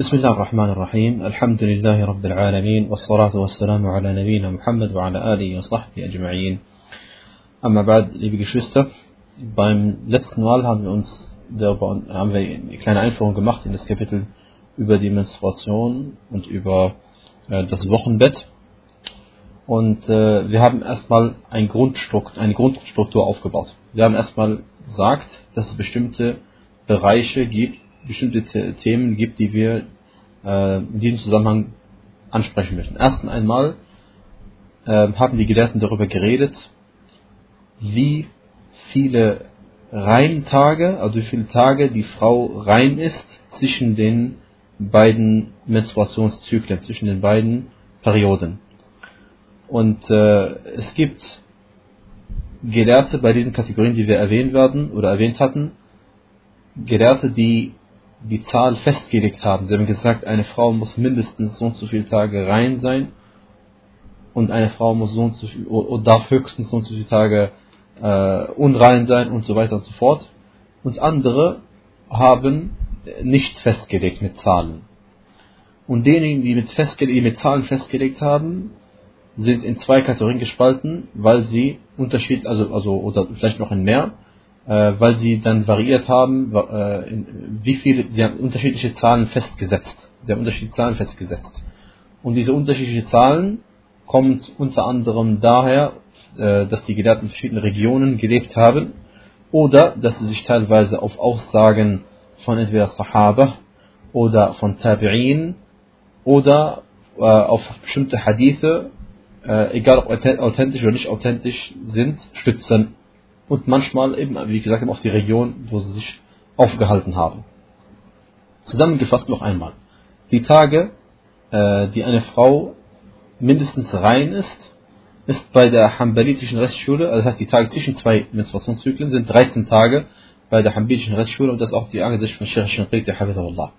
بسم الله الرحمن الرحيم الحمد لله رب العالمين والصلاة والسلام على نبينا محمد وعلى آله وصحبه أجمعين أما بعد liebe Geschwister beim letzten Mal haben wir uns darüber, haben wir eine kleine Einführung gemacht in das Kapitel über die Menstruation und über äh, das Wochenbett und äh, wir haben erstmal ein Grundstruktur, eine Grundstruktur aufgebaut. Wir haben erstmal gesagt, dass es bestimmte Bereiche gibt, bestimmte Themen gibt, die wir äh, in diesem Zusammenhang ansprechen möchten. Erst einmal äh, haben die Gelehrten darüber geredet, wie viele Reintage, also wie viele Tage die Frau rein ist zwischen den beiden Menstruationszyklen, zwischen den beiden Perioden. Und äh, es gibt Gelehrte bei diesen Kategorien, die wir erwähnen werden oder erwähnt hatten, Gelehrte, die die Zahl festgelegt haben. Sie haben gesagt, eine Frau muss mindestens so und so viele Tage rein sein und eine Frau muss so und so viel, oder darf höchstens so und so viele Tage äh, unrein sein und so weiter und so fort. Und andere haben nicht festgelegt mit Zahlen. Und diejenigen, die mit, die mit Zahlen festgelegt haben, sind in zwei Kategorien gespalten, weil sie Unterschied, also, also oder vielleicht noch in mehr, äh, weil sie dann variiert haben, äh, in, wie viele, sie haben unterschiedliche Zahlen festgesetzt. Sie haben unterschiedliche Zahlen festgesetzt. Und diese unterschiedlichen Zahlen kommen unter anderem daher, äh, dass die Gelehrten in verschiedenen Regionen gelebt haben oder dass sie sich teilweise auf Aussagen von entweder Sahaba oder von Tabi'in oder äh, auf bestimmte Hadithe, äh, egal ob authentisch oder nicht authentisch sind, stützen und manchmal eben, wie gesagt, eben auf die Region, wo sie sich aufgehalten haben. Zusammengefasst noch einmal. Die Tage, äh, die eine Frau mindestens rein ist, ist bei der hambalitischen Rechtsschule, also das heißt die Tage zwischen zwei Menstruationszyklen sind 13 Tage bei der hambalitischen Rechtsschule und das ist auch die Ansicht von Sheikh Shinqiti Hafidahullah.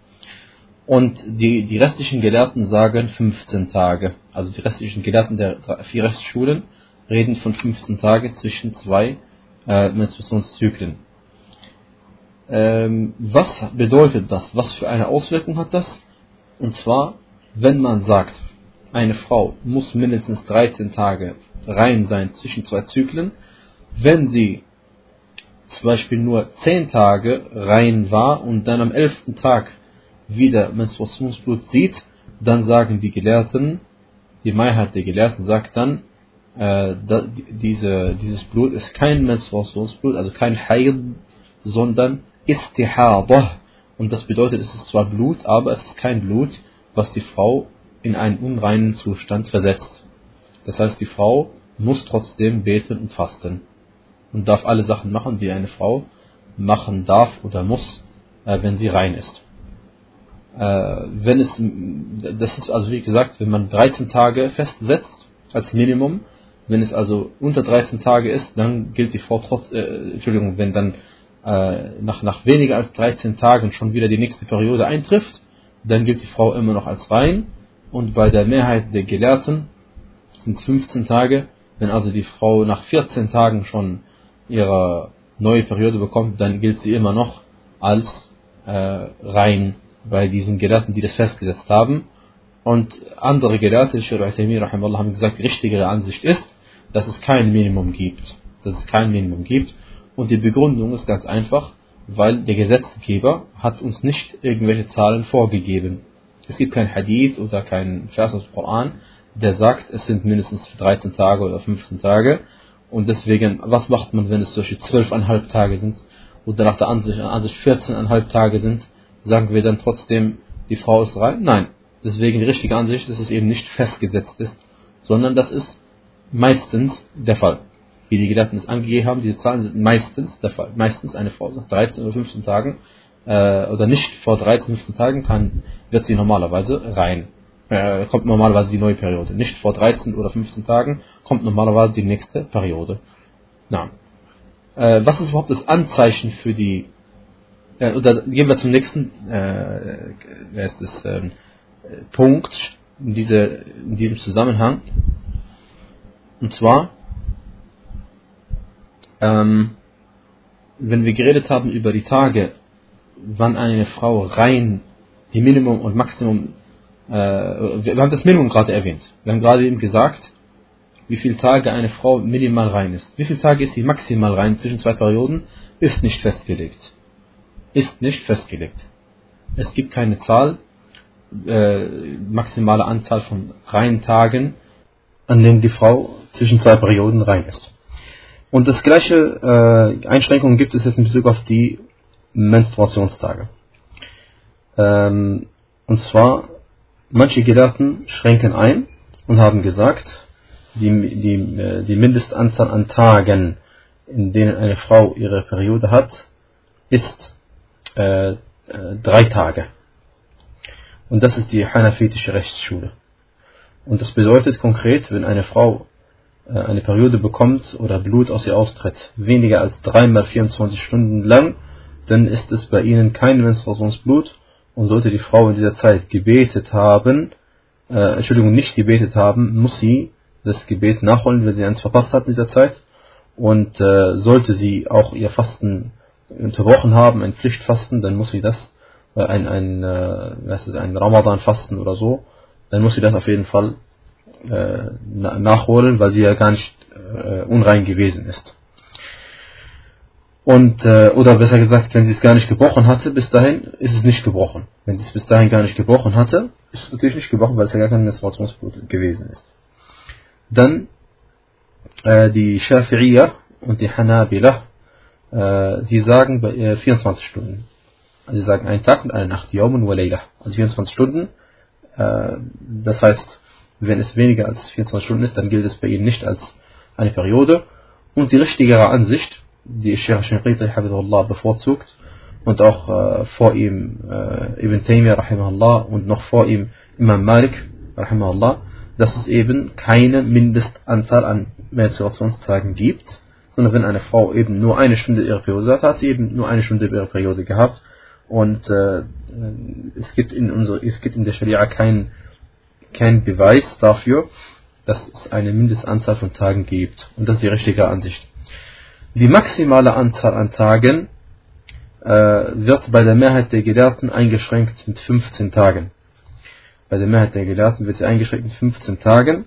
Und die, die restlichen Gelehrten sagen 15 Tage. Also die restlichen Gelehrten der vier Rechtsschulen reden von 15 Tagen zwischen zwei äh, Menstruationszyklen. Ähm, was bedeutet das? Was für eine Auswirkung hat das? Und zwar, wenn man sagt, eine Frau muss mindestens 13 Tage rein sein zwischen zwei Zyklen, wenn sie zum Beispiel nur 10 Tage rein war und dann am 11. Tag wieder Menstruationsblut sieht, dann sagen die Gelehrten, die Mehrheit der Gelehrten sagt dann, äh, da, diese, dieses Blut ist kein Menstruationsblut, also kein Heil, sondern Istihadah. Und das bedeutet, es ist zwar Blut, aber es ist kein Blut, was die Frau in einen unreinen Zustand versetzt. Das heißt, die Frau muss trotzdem beten und fasten und darf alle Sachen machen, die eine Frau machen darf oder muss, äh, wenn sie rein ist. Äh, wenn es, das ist also wie gesagt, wenn man 13 Tage festsetzt als Minimum, wenn es also unter 13 Tage ist, dann gilt die Frau trotz, äh, Entschuldigung, wenn dann äh, nach, nach weniger als 13 Tagen schon wieder die nächste Periode eintrifft, dann gilt die Frau immer noch als rein. Und bei der Mehrheit der Gelehrten sind 15 Tage. Wenn also die Frau nach 14 Tagen schon ihre neue Periode bekommt, dann gilt sie immer noch als äh, rein bei diesen Gelehrten, die das festgesetzt haben. Und andere Gelehrte, haben gesagt, die richtigere Ansicht ist, dass es kein Minimum gibt. Dass es kein Minimum gibt. Und die Begründung ist ganz einfach, weil der Gesetzgeber hat uns nicht irgendwelche Zahlen vorgegeben. Es gibt kein Hadith oder kein Vers aus dem Koran, der sagt, es sind mindestens 13 Tage oder 15 Tage. Und deswegen, was macht man, wenn es solche 12,5 Tage sind oder nach der Ansicht, Ansicht 14,5 Tage sind? Sagen wir dann trotzdem, die Frau ist rein? Nein. Deswegen die richtige Ansicht ist, dass es eben nicht festgesetzt ist, sondern das ist meistens der Fall. Wie die Gelehrten es angegeben haben, diese Zahlen sind meistens der Fall. Meistens eine Frau nach 13 oder 15 Tagen äh, oder nicht vor 13, 15 Tagen kann, wird sie normalerweise rein. Äh, kommt normalerweise die neue Periode. Nicht vor 13 oder 15 Tagen kommt normalerweise die nächste Periode. Na. Äh, was ist überhaupt das Anzeichen für die äh, oder gehen wir zum nächsten äh, wer ist das, ähm, Punkt in, diese, in diesem Zusammenhang. Und zwar, ähm, wenn wir geredet haben über die Tage, wann eine Frau rein die Minimum und Maximum, äh, wir haben das Minimum gerade erwähnt. Wir haben gerade eben gesagt, wie viele Tage eine Frau minimal rein ist. Wie viele Tage ist sie maximal rein zwischen zwei Perioden, ist nicht festgelegt. Ist nicht festgelegt. Es gibt keine Zahl, äh, maximale Anzahl von reinen Tagen, an denen die Frau zwischen zwei Perioden rein ist. Und das gleiche äh, Einschränkungen gibt es jetzt in Bezug auf die Menstruationstage. Ähm, und zwar, manche Gelehrten schränken ein und haben gesagt, die, die, äh, die Mindestanzahl an Tagen, in denen eine Frau ihre Periode hat, ist äh, äh, drei Tage. Und das ist die hanafitische Rechtsschule. Und das bedeutet konkret, wenn eine Frau äh, eine Periode bekommt oder Blut aus ihr austritt, weniger als dreimal 24 Stunden lang, dann ist es bei ihnen kein Menstruationsblut und sollte die Frau in dieser Zeit gebetet haben, äh, Entschuldigung, nicht gebetet haben, muss sie das Gebet nachholen, wenn sie eins verpasst hat in dieser Zeit. Und äh, sollte sie auch ihr Fasten unterbrochen haben, ein Pflichtfasten, dann muss sie das äh, ein, ein, äh, was ist, ein Ramadan-Fasten oder so, dann muss sie das auf jeden Fall äh, nachholen, weil sie ja gar nicht äh, unrein gewesen ist. Und, äh, oder besser gesagt, wenn sie es gar nicht gebrochen hatte, bis dahin ist es nicht gebrochen. Wenn sie es bis dahin gar nicht gebrochen hatte, ist es natürlich nicht gebrochen, weil es ja gar kein Menstruationsblut gewesen ist. Dann äh, die Shafi'iyah und die Hanabila, äh, sie sagen äh, 24 Stunden. Sie sagen einen Tag und eine Nacht, Yawmun wa Layla. Also 24 Stunden. Äh, das heißt, wenn es weniger als 24 Stunden ist, dann gilt es bei ihnen nicht als eine Periode. Und die richtigere Ansicht, die Sheikh Shinqiti bevorzugt, und auch äh, vor ihm äh, Ibn Taymiyyah und noch vor ihm Imam Malik rahimahullah, dass es eben keine Mindestanzahl an Menstruationstagen gibt, sondern wenn eine Frau eben nur eine Stunde ihre Periode hat, hat sie eben nur eine Stunde ihre Periode gehabt und äh, es gibt in unserer, es gibt in der Scharia keinen kein Beweis dafür, dass es eine Mindestanzahl von Tagen gibt. Und das ist die richtige Ansicht. Die maximale Anzahl an Tagen äh, wird bei der Mehrheit der Gelehrten eingeschränkt mit 15 Tagen. Bei der Mehrheit der Gelehrten wird sie eingeschränkt mit 15 Tagen.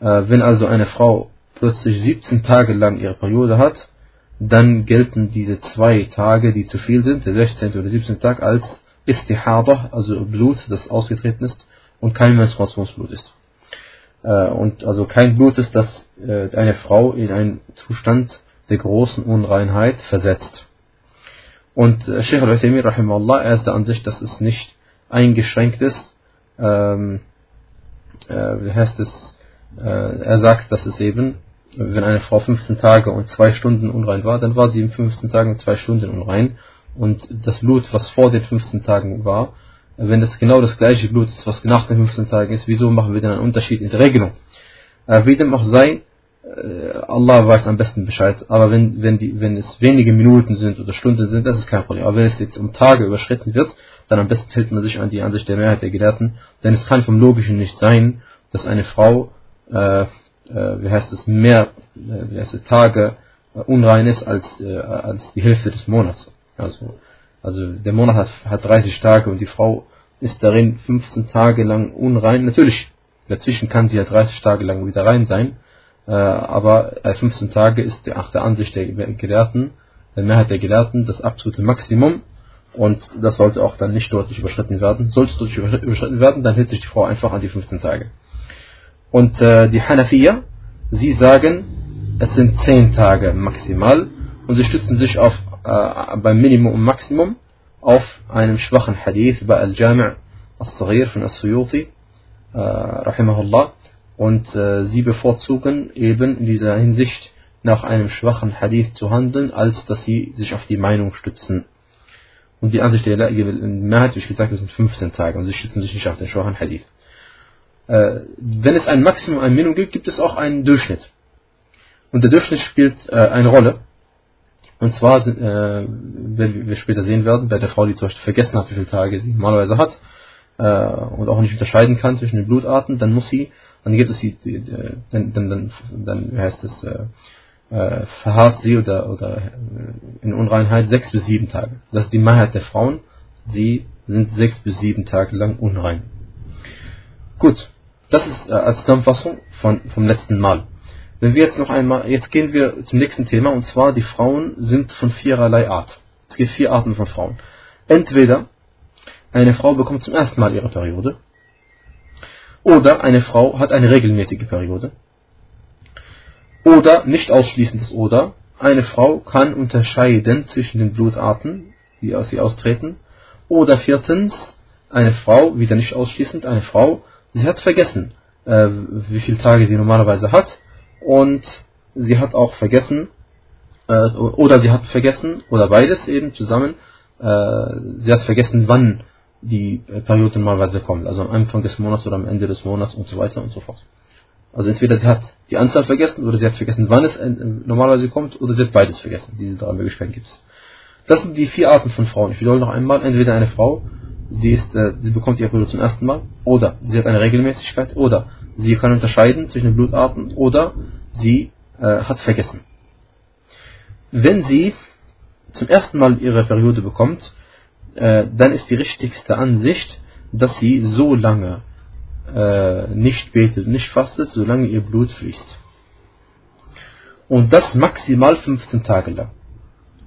Äh, wenn also eine Frau plötzlich 17 Tage lang ihre Periode hat, dann gelten diese zwei Tage, die zu viel sind, der 16. oder 17. Tag, als Istihada, also Blut, das ausgetreten ist und kein Menstruationsblut ist. Äh, und also kein Blut ist, das äh, eine Frau in einen Zustand der großen Unreinheit versetzt. Und äh, Sheikh al-Uthaymin, er ist der Ansicht, dass es nicht eingeschränkt ist, ähm, äh, heißt es, äh, er sagt, dass es eben wenn eine Frau 15 Tage und 2 Stunden unrein war, dann war sie in 15 Tagen und 2 Stunden unrein. Und das Blut, was vor den 15 Tagen war, wenn das genau das gleiche Blut ist, was nach den 15 Tagen ist, wieso machen wir dann einen Unterschied in der Regelung? Äh, wie dem auch sei, äh, Allah weiß am besten Bescheid, aber wenn, wenn, die, wenn es wenige Minuten sind oder Stunden sind, das ist kein Problem. Aber wenn es jetzt um Tage überschritten wird, dann am besten hält man sich an die Ansicht der Mehrheit der Gelehrten, denn es kann vom Logischen nicht sein, dass eine Frau äh, wie heißt es, mehr äh, wie heißt es, Tage äh, unrein ist als, äh, als die Hälfte des Monats. Also, also der Monat hat, hat 30 Tage und die Frau ist darin 15 Tage lang unrein. Natürlich, dazwischen kann sie ja 30 Tage lang wieder rein sein, äh, aber 15 Tage ist nach der Ansicht der Gelehrten, der Mehrheit der Gelehrten, das absolute Maximum und das sollte auch dann nicht deutlich überschritten werden. Sollte es deutlich überschritten werden, dann hält sich die Frau einfach an die 15 Tage. Und äh, die Hanafiya, sie sagen, es sind 10 Tage maximal und sie stützen sich auf, äh, beim Minimum und Maximum auf einem schwachen Hadith bei Al-Jami' al-Saghir von As-Suyuti, äh, rahimahullah. Und äh, sie bevorzugen eben in dieser Hinsicht nach einem schwachen Hadith zu handeln, als dass sie sich auf die Meinung stützen. Und die Ansicht der Mehrheit, wie ich gesagt habe, sind 15 Tage und sie stützen sich nicht auf den schwachen Hadith äh, wenn es ein Maximum, ein Minimum gibt, gibt es auch einen Durchschnitt. Und der Durchschnitt spielt äh, eine Rolle. Und zwar, äh, wenn wir später sehen werden, bei der Frau, die zum Beispiel vergessen hat, wie viele Tage sie normalerweise hat, äh, und auch nicht unterscheiden kann zwischen den Blutarten, dann muss sie, dann gibt es die, die, die dann, dann, dann, dann heißt es, äh, äh, verharrt sie oder, oder in Unreinheit sechs bis sieben Tage. Das ist die Mehrheit der Frauen. Sie sind sechs bis sieben Tage lang unrein. Gut, das ist äh, als Zusammenfassung von, vom letzten Mal. Wenn wir jetzt noch einmal, jetzt gehen wir zum nächsten Thema und zwar die Frauen sind von viererlei Art. Es gibt vier Arten von Frauen. Entweder eine Frau bekommt zum ersten Mal ihre Periode oder eine Frau hat eine regelmäßige Periode oder nicht ausschließendes oder eine Frau kann unterscheiden zwischen den Blutarten, die aus sie austreten oder viertens eine Frau, wieder nicht ausschließend, eine Frau, sie hat vergessen, äh, wie viele Tage sie normalerweise hat und sie hat auch vergessen, äh, oder sie hat vergessen, oder beides eben zusammen, äh, sie hat vergessen, wann die Periode normalerweise kommt, also am Anfang des Monats oder am Ende des Monats und so weiter und so fort. Also entweder sie hat die Anzahl vergessen oder sie hat vergessen, wann es äh, normalerweise kommt, oder sie hat beides vergessen. Diese drei Möglichkeiten gibt es. Das sind die vier Arten von Frauen. Ich wiederhole noch einmal, entweder eine Frau, sie, ist, äh, sie bekommt ihre Periode zum ersten Mal, oder sie hat eine Regelmäßigkeit, oder sie kann unterscheiden zwischen den Blutarten, oder sie äh, hat vergessen. Wenn sie zum ersten Mal ihre Periode bekommt, äh, dann ist die richtigste Ansicht, dass sie so lange äh, nicht betet, nicht fastet, solange ihr Blut fließt. Und das maximal 15 Tage lang.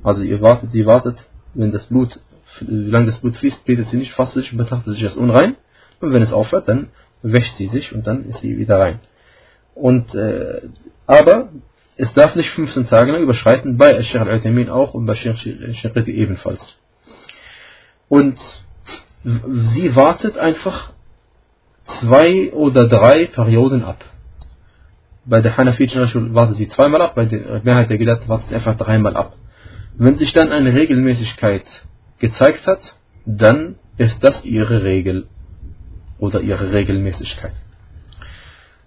Also ihr wartet, sie wartet, wenn das Blut, solange das Blut fließt, betet sie nicht, fastet sich, betrachtet sich als unrein. Und wenn es aufhört, dann wäscht sie sich und dann ist sie wieder rein. Und, äh, aber es darf nicht 15 Tage lang überschreiten, bei Sheikh al-Uthamin auch und bei Sheikh ebenfalls. Und sie wartet einfach zwei oder drei Perioden ab. Bei der Hanafitischen wartet sie zweimal ab, bei der Mehrheit der Gelehrten wartet sie einfach dreimal ab. Wenn sich dann eine Regelmäßigkeit gezeigt hat, dann ist das ihre Regel oder ihre Regelmäßigkeit.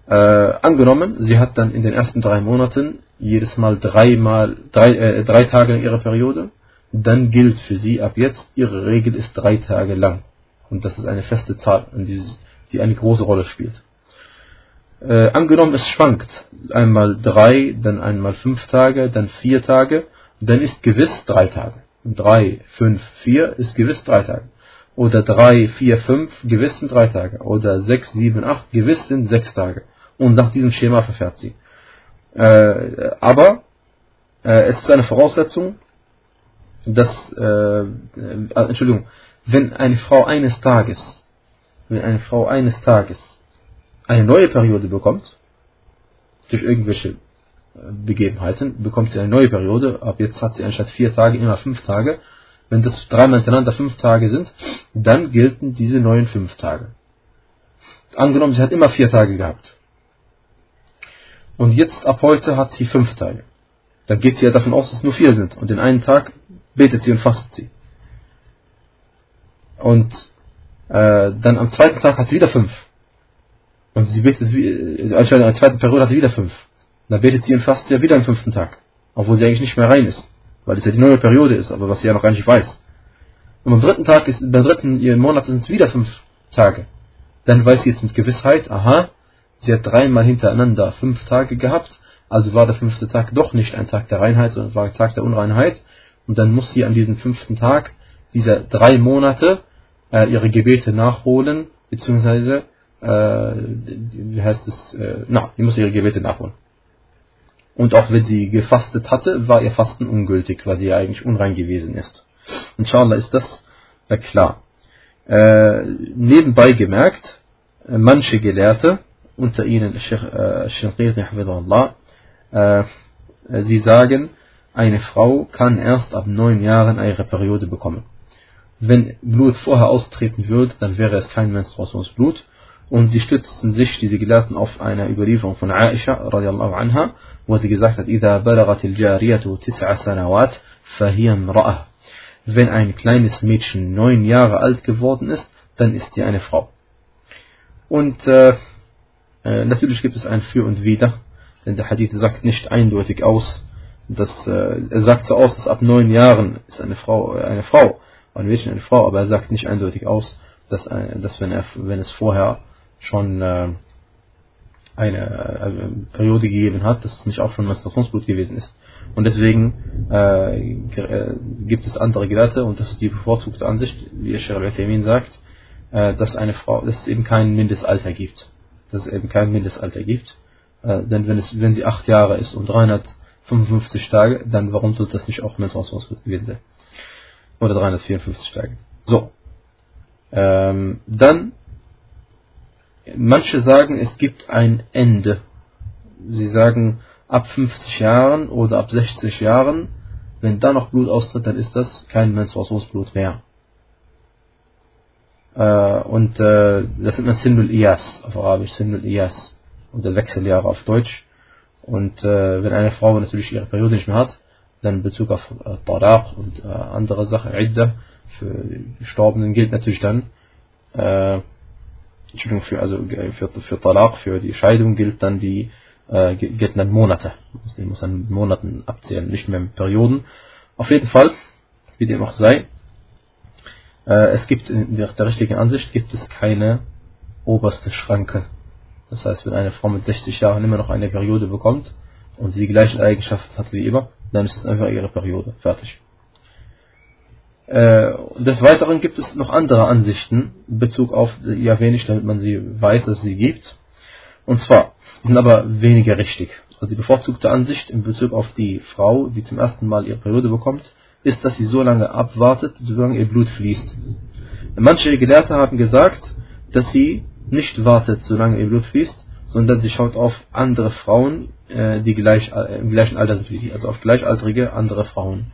Äh, angenommen, sie hat dann in den ersten drei Monaten jedes Mal dreimal, drei, äh, drei Tage in ihrer Periode, dann gilt für sie ab jetzt, ihre Regel ist drei Tage lang. Und das ist eine feste Zahl, die eine große Rolle spielt. Äh, angenommen, es schwankt. Einmal drei, dann einmal fünf Tage, dann vier Tage, dann ist gewiss drei Tage. Drei, fünf, vier ist gewiss drei Tage. Oder drei, vier, fünf, gewiss sind drei Tage. Oder sechs, sieben, acht, gewiss sind sechs Tage. Und nach diesem Schema verfährt sie. Äh, aber äh, es ist eine Voraussetzung, dass, äh, äh, Entschuldigung, wenn eine Frau eines Tages, wenn eine Frau eines Tages eine neue Periode bekommt, durch irgendwelche Begebenheiten, bekommt sie eine neue Periode, ab jetzt hat sie anstatt vier Tage immer fünf Tage. Wenn das dreimal hintereinander fünf Tage sind, dann gelten diese neuen fünf Tage. Angenommen, sie hat immer vier Tage gehabt. Und jetzt ab heute hat sie fünf Tage. Dann geht sie ja davon aus, dass es nur vier sind. Und den einen Tag betet sie und fastet sie. Und äh, dann am zweiten Tag hat sie wieder fünf. Und sie betet, wie, anstatt in der zweiten Periode hat sie wieder fünf. Dann betet sie und fastet ja wieder am fünften Tag. Obwohl sie eigentlich nicht mehr rein ist. Weil es ja die neue Periode ist, aber was sie ja noch gar nicht weiß. Und am dritten Tag ist, beim dritten Monat sind es wieder fünf Tage. Dann weiß sie jetzt mit Gewissheit, aha, sie hat dreimal hintereinander fünf Tage gehabt, also war der fünfte Tag doch nicht ein Tag der Reinheit, sondern war ein Tag der Unreinheit. Und dann muss sie an diesem fünften Tag dieser drei Monate äh, ihre Gebete nachholen, beziehungsweise, äh, wie heißt es, äh, na, die muss ihre Gebete nachholen. Und auch wenn sie gefastet hatte, war ihr Fasten ungültig, weil sie ja eigentlich unrein gewesen ist. Inshallah ist das äh, klar. Äh, nebenbei gemerkt, äh, manche Gelehrte, unter ihnen äh, äh, sie sagen, eine Frau kann erst ab neun Jahren ihre Periode bekommen. Wenn Blut vorher austreten würde, dann wäre es kein Menstruationsblut Und sie stützten sich, diese Gelehrten, auf eine Überlieferung von Aisha, radiallahu anha, wo sie gesagt hat, إذا بلغت الجارية تسع سنوات فهي امرأة. Wenn ein kleines Mädchen neun Jahre alt geworden ist, dann ist sie eine Frau. Und äh, äh, natürlich gibt es ein Für und Wider, denn der Hadith sagt nicht eindeutig aus, dass äh, er sagt so aus, dass ab neun Jahren ist eine Frau äh, eine Frau, ein Mädchen eine Frau, aber er sagt nicht eindeutig aus, dass, äh, dass wenn, er, wenn es vorher schon äh, eine äh, Periode gegeben hat, dass es nicht auch schon Menstruationsblut gewesen ist. Und deswegen äh, äh, gibt es andere Gelehrte, und das ist die bevorzugte Ansicht, wie Sheikh al sagt, äh, dass eine Frau, dass es eben kein Mindestalter gibt. Dass es eben kein Mindestalter gibt. Äh, denn wenn, es, wenn sie acht Jahre ist und 355 Tage, dann warum sollte das nicht auch Menstruationsblut gewesen sein? Oder 354 Tage. So. Ähm, dann, manche sagen, es gibt ein Ende. Sie sagen, ab 50 Jahren oder ab 60 Jahren, wenn da noch Blut austritt, dann ist das kein Menstruationsblut mehr. Äh, und äh, das nennt man Sindul Iyas auf Arabisch, Sindul Iyas. Und der Wechseljahre auf Deutsch. Und äh, wenn eine Frau natürlich ihre Periode nicht mehr hat, dann in Bezug auf äh, Talaq und äh, andere Sachen, Idda, für Gestorbenen gilt natürlich dann, äh, Entschuldigung, für, also für, für Talaq, für die Scheidung gilt dann die, äh, gelten dann Monate. Man muss dann Monaten abzählen, nicht mehr mit Perioden. Auf jeden Fall, wie dem auch sei, äh, es gibt in der, der richtigen Ansicht gibt es keine oberste Schranke. Das heißt, wenn eine Frau mit 60 Jahren immer noch eine Periode bekommt und sie die gleichen Eigenschaften hat wie immer, dann ist es einfach ihre Periode. Fertig. Äh, des Weiteren gibt es noch andere Ansichten in Bezug auf, ich, damit man sie weiß, dass es sie gibt. Und zwar, sind aber weniger richtig. Also die bevorzugte Ansicht in Bezug auf die Frau, die zum ersten Mal ihre Periode bekommt, ist, dass sie so lange abwartet, solange ihr Blut fließt. Manche Gelehrte haben gesagt, dass sie nicht wartet, solange ihr Blut fließt, sondern sie schaut auf andere Frauen, äh, die gleich, äh, im gleichen Alter sind wie sie, also auf gleichaltrige andere Frauen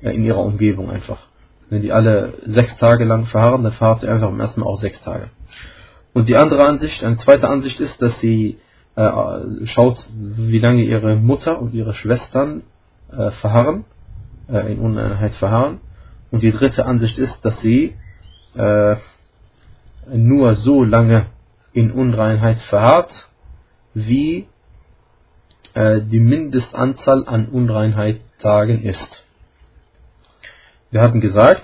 in ihrer Umgebung einfach. Wenn die alle sechs Tage lang verharren, dann verharrt sie einfach am ersten Mal auch sechs Tage. Und die andere Ansicht, eine zweite Ansicht ist, dass sie äh, schaut, wie lange ihre Mutter und ihre Schwestern äh, verharren äh, in Uneinheit verharren. Und die dritte Ansicht ist, dass sie äh, nur so lange in Unreinheit verharrt, wie äh, die Mindestanzahl an Unreinheit-Tagen ist. Wir hatten gesagt,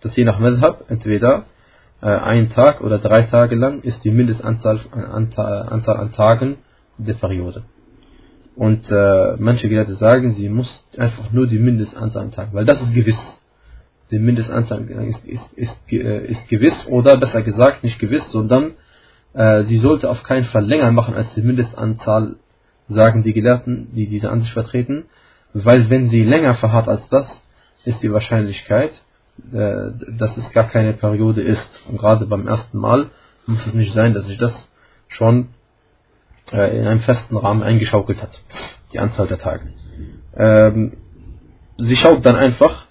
dass je nach Madhab entweder äh, ein Tag oder drei Tage lang ist die Mindestanzahl an, Anzahl an Tagen der Periode. Und äh, manche Gelehrte sagen, sie muss einfach nur die Mindestanzahl an Tagen, weil das ist gewiss. Die Mindestanzahl ist, ist, ist, äh, ist gewiss oder besser gesagt nicht gewiss, sondern äh, sie sollte auf keinen Fall länger machen als die Mindestanzahl, sagen die Gelehrten, die diese Ansicht vertreten, weil wenn sie länger verharrt als das, ist die Wahrscheinlichkeit, äh, dass es gar keine Periode ist. Und gerade beim ersten Mal muss es nicht sein, dass sich das schon äh, in einem festen Rahmen eingeschaukelt hat, die Anzahl der Tage. Ähm, sie schaut dann einfach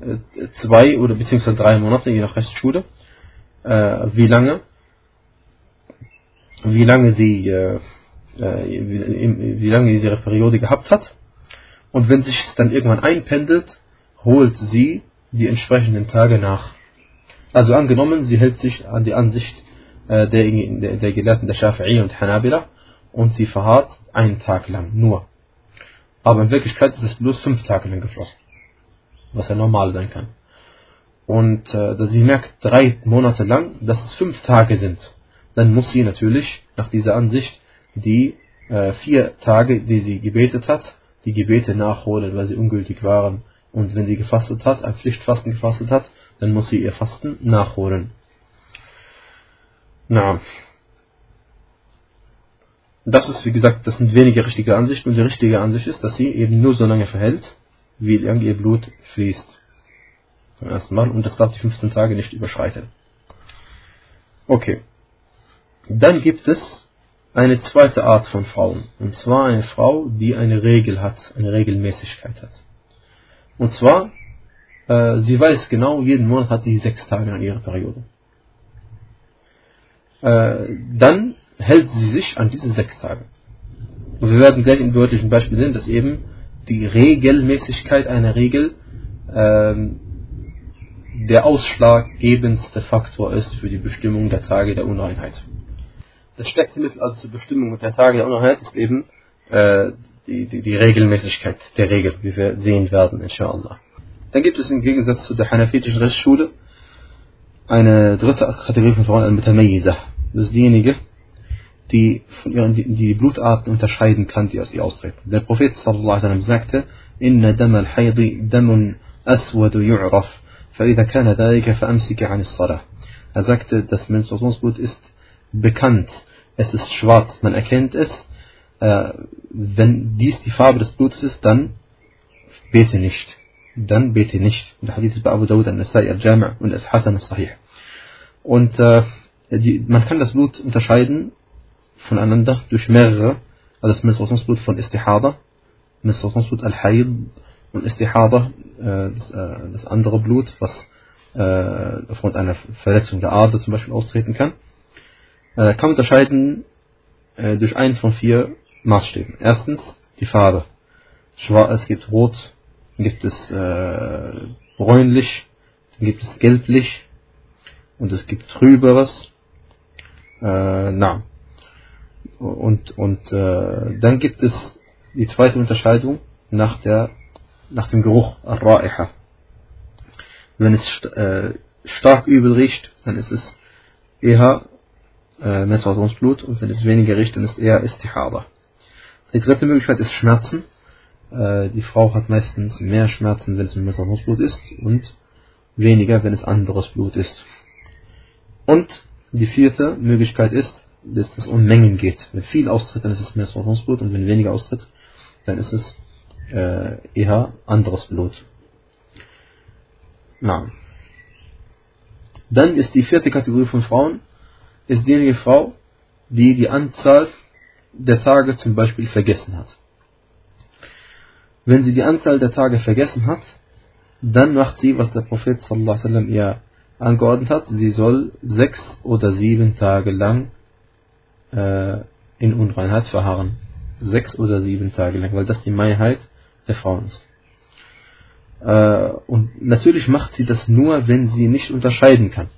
äh, zwei oder beziehungsweise drei Monate, je nach Rechtsschule, wie lange, wie lange sie, äh, wie, wie lange sie ihre Periode gehabt hat. Und wenn sich dann irgendwann einpendelt, holt sie die entsprechenden Tage nach. Also angenommen, sie hält sich an die Ansicht äh, der, der, der Gelehrten der Shafi'i und Hanabila und sie verharrt einen Tag lang nur. Aber in Wirklichkeit ist es bloß fünf Tage lang geflossen, was ja normal sein kann. Und äh, sie merkt drei Monate lang, dass es fünf Tage sind, dann muss sie natürlich nach dieser Ansicht die äh, vier Tage, die sie gebetet hat, die Gebete nachholen, weil sie ungültig waren. Und wenn sie gefastet hat, ein Pflichtfasten gefastet hat, dann muss sie ihr Fasten nachholen. Na, das ist, wie gesagt, das sind weniger richtige Ansichten und die richtige Ansicht ist, dass sie eben nur so lange verhält, wie lange ihr Blut fließt. Zum ersten Mal und das darf die 15 Tage nicht überschreiten. Okay. Dann gibt es eine zweite Art von Frauen. Und zwar eine Frau, die eine Regel hat, eine Regelmäßigkeit hat. Und zwar, äh, sie weiß genau, jeden Monat hat sie sechs Tage an ihrer Periode. Äh, dann hält sie sich an diese sechs Tage. Und wir werden gleich im deutlichen Beispiel sehen, dass eben die Regelmäßigkeit einer Regel ähm, der ausschlaggebendste Faktor ist für die Bestimmung der Tage der Unreinheit. Das stärkste Mittel also zur Bestimmung der Tage der Unreinheit ist eben äh, die, die, die Regelmäßigkeit der Regel, wie wir sehen werden, inshallah. Dann gibt es im Gegensatz zu der hanafitischen Rechtsschule eine dritte Kategorie von Frauen, Al-Mutamayiza. Das ist diejenige, die von ihren die, die Blutarten unterscheiden kann, die aus ihr austreten. Der Prophet sallallahu sagte: "Inna dam al-hayd damun aswadu yu'raf, fa idha kana dhalika famsik 'an salah. Er sagte, das Menstruationsblut ist bekannt, es ist schwarz, man erkennt es äh, wenn dies die Farbe des Blutes ist, dann bete nicht. Dann bete nicht. Der Hadith ist bei Abu Dawud al-Nasai al-Jami' und es Hasan al-Sahih. Und äh, die, man kann das Blut unterscheiden voneinander durch mehrere, also das Menstruationsblut von Istihada, Menstruationsblut Al-Haid und Istihada, äh, das, äh, das andere Blut, was äh, aufgrund einer Verletzung der Ader zum Beispiel austreten kann, äh, kann man unterscheiden äh, durch eins von vier Maßstäben. Erstens die Farbe. Es gibt rot, dann gibt es äh, bräunlich, dann gibt es gelblich und es gibt trüberes. Äh, na. Und, und äh, dann gibt es die zweite Unterscheidung nach, der, nach dem Geruch, Ar-Ra'iha. Wenn es äh, stark übel riecht, dann ist es eher äh, Menstruationsblut und wenn es weniger riecht, dann ist eher Istihada. Die dritte Möglichkeit ist Schmerzen. Äh, die Frau hat meistens mehr Schmerzen, wenn es Menstruationsblut ist und weniger, wenn es anderes Blut ist. Und die vierte Möglichkeit ist, dass es um Mengen geht. Wenn viel austritt, dann ist es Menstruationsblut und wenn weniger austritt, dann ist es äh, eher anderes Blut. Na. Dann ist die vierte Kategorie von Frauen, ist diejenige Frau, die die Anzahl der Tage zum Beispiel vergessen hat. Wenn sie die Anzahl der Tage vergessen hat, dann macht sie, was der Prophet sallallahu ihr angeordnet hat, sie soll sechs oder sieben Tage lang äh, in Unreinheit verharren. Sechs oder sieben Tage lang, weil das die Mehrheit der Frauen ist. Äh, und natürlich macht sie das nur, wenn sie nicht unterscheiden kann.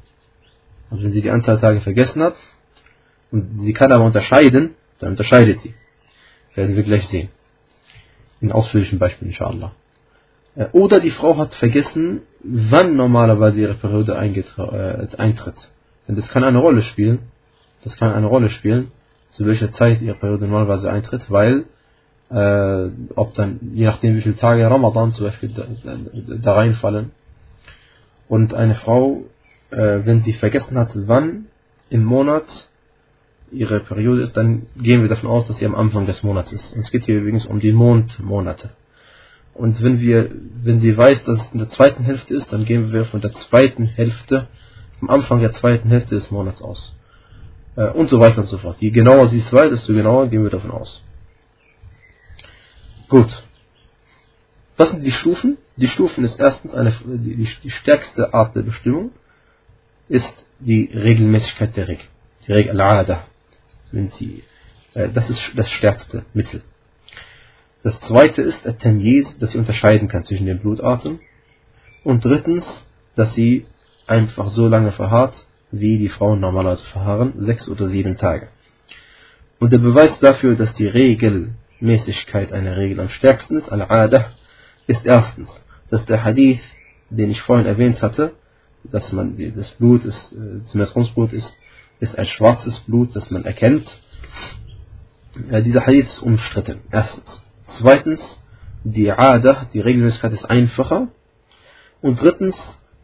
Also wenn sie die Anzahl der Tage vergessen hat und sie kann aber unterscheiden, dann unterscheidet sie. Werden wir gleich sehen. In ausführlichen Beispielen, inshallah. Äh, oder die Frau hat vergessen, wann normalerweise ihre Periode äh, eintritt. Denn das kann eine Rolle spielen. Das kann eine Rolle spielen, zu welcher Zeit ihre Periode normalerweise eintritt, weil äh, ob dann, je nachdem wie viele Tage Ramadan zum Beispiel da, da, da reinfallen. Und eine Frau, äh, wenn sie vergessen hat, wann im Monat ihre Periode ist, dann gehen wir davon aus, dass sie am Anfang des Monats ist. Und es geht hier übrigens um die Mondmonate. Und wenn wir, wenn sie weiß, dass es in der zweiten Hälfte ist, dann gehen wir von der zweiten Hälfte, am Anfang der zweiten Hälfte des Monats aus. Äh, und so weiter und so fort. Je genauer sie es weiß, desto genauer gehen wir davon aus. Gut. Was sind die Stufen? Die Stufen ist erstens eine, die, die stärkste Art der Bestimmung ist die Regelmäßigkeit der Regel. Die Regel Al-Ada wenn sie, äh, das ist das stärkste Mittel. Das zweite ist Atemiz, dass sie unterscheiden kann zwischen den Blutarten. Und drittens, dass sie einfach so lange verharrt, wie die Frauen normalerweise verharren, sechs oder sieben Tage. Und der Beweis dafür, dass die Regelmäßigkeit einer Regel am stärksten ist, Al-Adah, ist erstens, dass der Hadith, den ich vorhin erwähnt hatte, dass man das Blut ist, äh, das Menstruationsblut ist ist ein schwarzes Blut, das man erkennt. Äh, dieser Hadith ist umstritten. Erstens. Zweitens, die Ada, die Regelmäßigkeit ist einfacher. Und drittens,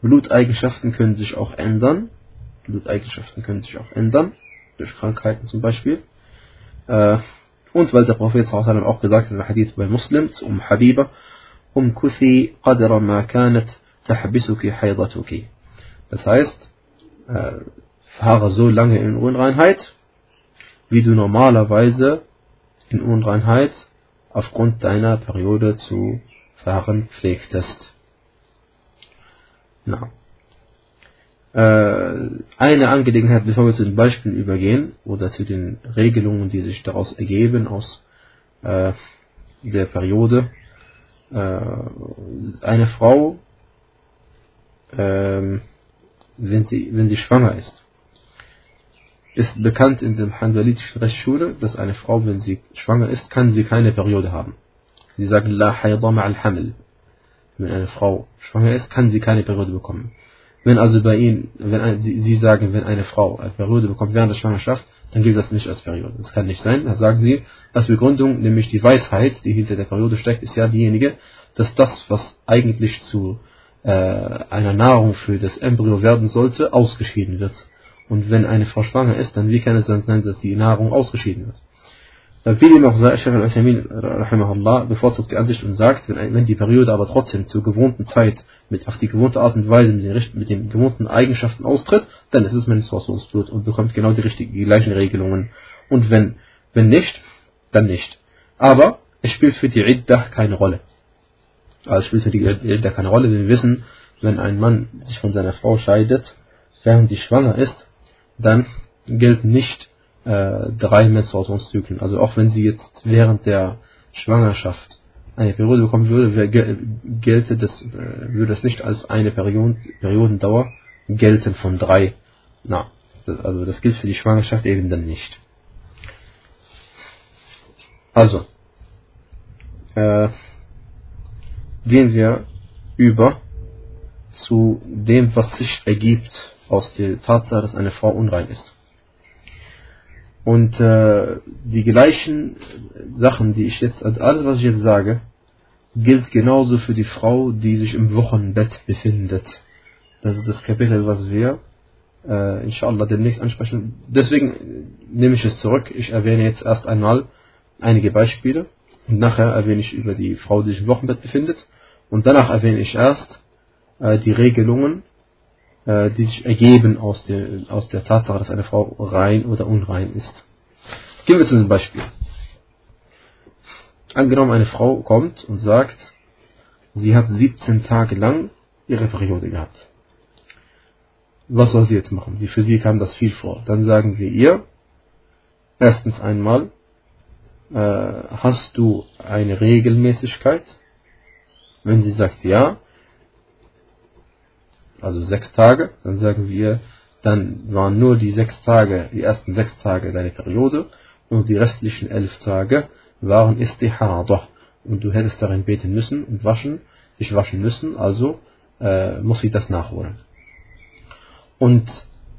Bluteigenschaften können sich auch ändern. Bluteigenschaften können sich auch ändern, durch Krankheiten zum Beispiel. Äh, und weil der Prophet auch gesagt hat, im Hadith bei Muslim, um Habiba, um kuthi qadra ma kanat tahbisuki haydatuki. Das heißt, äh, fahre so lange in Unreinheit, wie du normalerweise in Unreinheit aufgrund deiner Periode zu fahren pflegtest. Na. Äh, eine Angelegenheit, bevor wir zu den Beispielen übergehen oder zu den Regelungen, die sich daraus ergeben aus äh, der Periode. Äh, eine Frau, ähm, wenn, sie, wenn sie schwanger ist ist bekannt in der hanbalitischen Rechtsschule, dass eine Frau, wenn sie schwanger ist, kann sie keine Periode haben. Sie sagen, La hayda al hamil. Wenn eine Frau schwanger ist, kann sie keine Periode bekommen. Wenn also bei Ihnen, wenn Sie sagen, wenn eine Frau eine Periode bekommt während der Schwangerschaft, dann gilt das nicht als Periode. Das kann nicht sein. Da sagen Sie, als Begründung, nämlich die Weisheit, die hinter der Periode steckt, ist ja diejenige, dass das, was eigentlich zu äh, einer Nahrung für das Embryo werden sollte, ausgeschieden wird. Und wenn eine Frau schwanger ist, dann wie kann es dann sein, dass die Nahrung ausgeschieden wird? Wie dem auch Sheikh al bevorzugt die Ansicht und sagt, wenn, die Periode aber trotzdem zur gewohnten Zeit mit auf die gewohnte Art und Weise mit den, mit den gewohnten Eigenschaften austritt, dann ist es Menstruationsblut und bekommt genau die, richtigen, die gleichen Regelungen. Und wenn, wenn nicht, dann nicht. Aber es spielt für die Iddah keine Rolle. Also es spielt für die Iddah keine Rolle, denn wir wissen, wenn ein Mann sich von seiner Frau scheidet, während die schwanger ist, dann gilt nicht äh, drei Menstruationszyklen. Also auch wenn sie jetzt während der Schwangerschaft eine Periode bekommen würde, gelte das, äh, würde das nicht als eine Period Periodendauer gelten von drei. Na, also das gilt für die Schwangerschaft eben dann nicht. Also, äh, gehen wir über zu dem, was sich ergibt aus der Tatsache, dass eine Frau unrein ist. Und äh, die gleichen Sachen, die ich jetzt, also alles, was ich jetzt sage, gilt genauso für die Frau, die sich im Wochenbett befindet. Das ist das Kapitel, was wir äh, inshallah demnächst ansprechen. Deswegen nehme ich es zurück. Ich erwähne jetzt erst einmal einige Beispiele und nachher erwähne ich über die Frau, die sich im Wochenbett befindet und danach erwähne ich erst äh, die Regelungen äh, die sich ergeben aus der, aus der Tatsache, dass eine Frau rein oder unrein ist. Gehen wir zu einem Beispiel. Angenommen, eine Frau kommt und sagt, sie hat 17 Tage lang ihre Periode gehabt. Was soll sie jetzt machen? Sie, für sie kam das viel vor. Dann sagen wir ihr, erstens einmal, äh, hast du eine Regelmäßigkeit? Wenn sie sagt ja, also sechs Tage, dann sagen wir, dann waren nur die sechs Tage, die ersten sechs Tage deine Periode und die restlichen elf Tage waren Istihada. Und du hättest darin beten müssen und waschen, dich waschen müssen, also äh, muss sie das nachholen. Und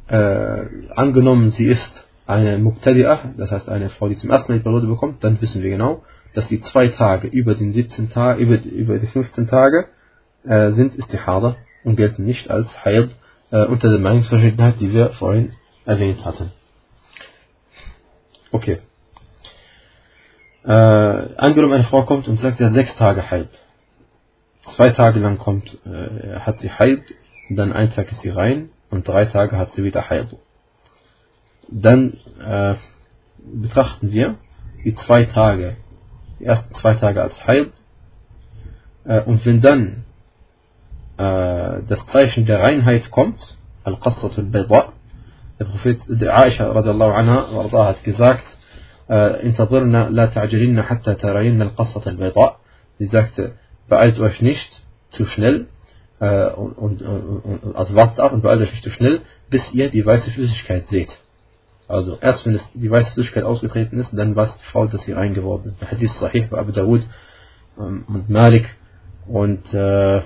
äh, angenommen, sie ist eine Muqtadi'ah, das heißt eine Frau, die zum ersten Mal die Periode bekommt, dann wissen wir genau, dass die zwei Tage über den 17 Tage, über, über die 15 Tage äh, sind Istihada und gelten nicht als Haid äh, unter der Meinungsverschiedenheit, die wir vorhin erwähnt hatten. Okay. Äh, angenommen, eine Frau kommt und sagt, sie hat sechs Tage Haid. Zwei Tage lang kommt, äh, hat sie Haid, dann ein Tag ist sie rein und drei Tage hat sie wieder Haid. Dann äh, betrachten wir die zwei Tage, die ersten zwei Tage als Haid. Äh, und wenn dann das Zeichen der Reinheit kommt, Al-Qassat al-Bayda. Der Prophet, der Aisha radiallahu anha, hat gesagt, انتظرنا لا تعجلن حتى ترين القصة البيضاء. Sie sagte, beeilt euch nicht zu schnell äh, und, und, und, also wartet ab und beeilt euch nicht zu schnell, bis ihr die weiße Flüssigkeit seht. Also erst wenn es, die weiße Flüssigkeit ausgetreten ist, dann weiß die Frau, dass sie rein geworden ist. Der Hadith Sahih bei Abu Dawud ähm, und Malik und äh, äh,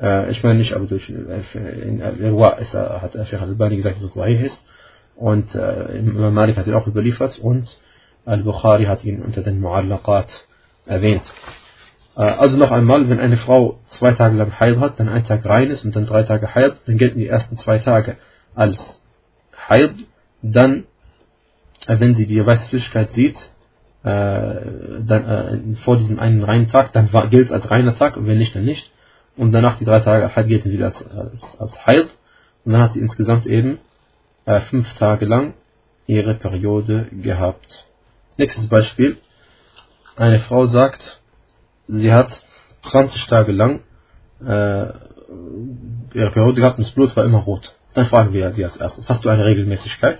ich meine nicht, aber durch äh, in Irwa ist, hat Sheikh al-Albani gesagt, dass es sahih ist. Und äh, Imam Malik hat ihn auch überliefert und Al-Bukhari hat ihn unter den Mu'allaqat erwähnt. Äh, also noch einmal, wenn eine Frau zwei Tage lang Heil hat, dann ein Tag rein ist und dann drei Tage Heil, dann gelten die ersten zwei Tage als Heil. Dann, äh, wenn sie die weiße Flüssigkeit sieht, äh, dann äh, vor diesem einen reinen Tag, dann gilt es als reiner Tag und wenn nicht, dann nicht und danach die drei Tage Haid geht wieder als, als, als Haid und dann hat sie insgesamt eben äh, fünf Tage lang ihre Periode gehabt. Nächstes Beispiel. Eine Frau sagt, sie hat 20 Tage lang äh, ihre Periode gehabt und das Blut war immer rot. Dann fragen wir sie als erstes, hast du eine Regelmäßigkeit?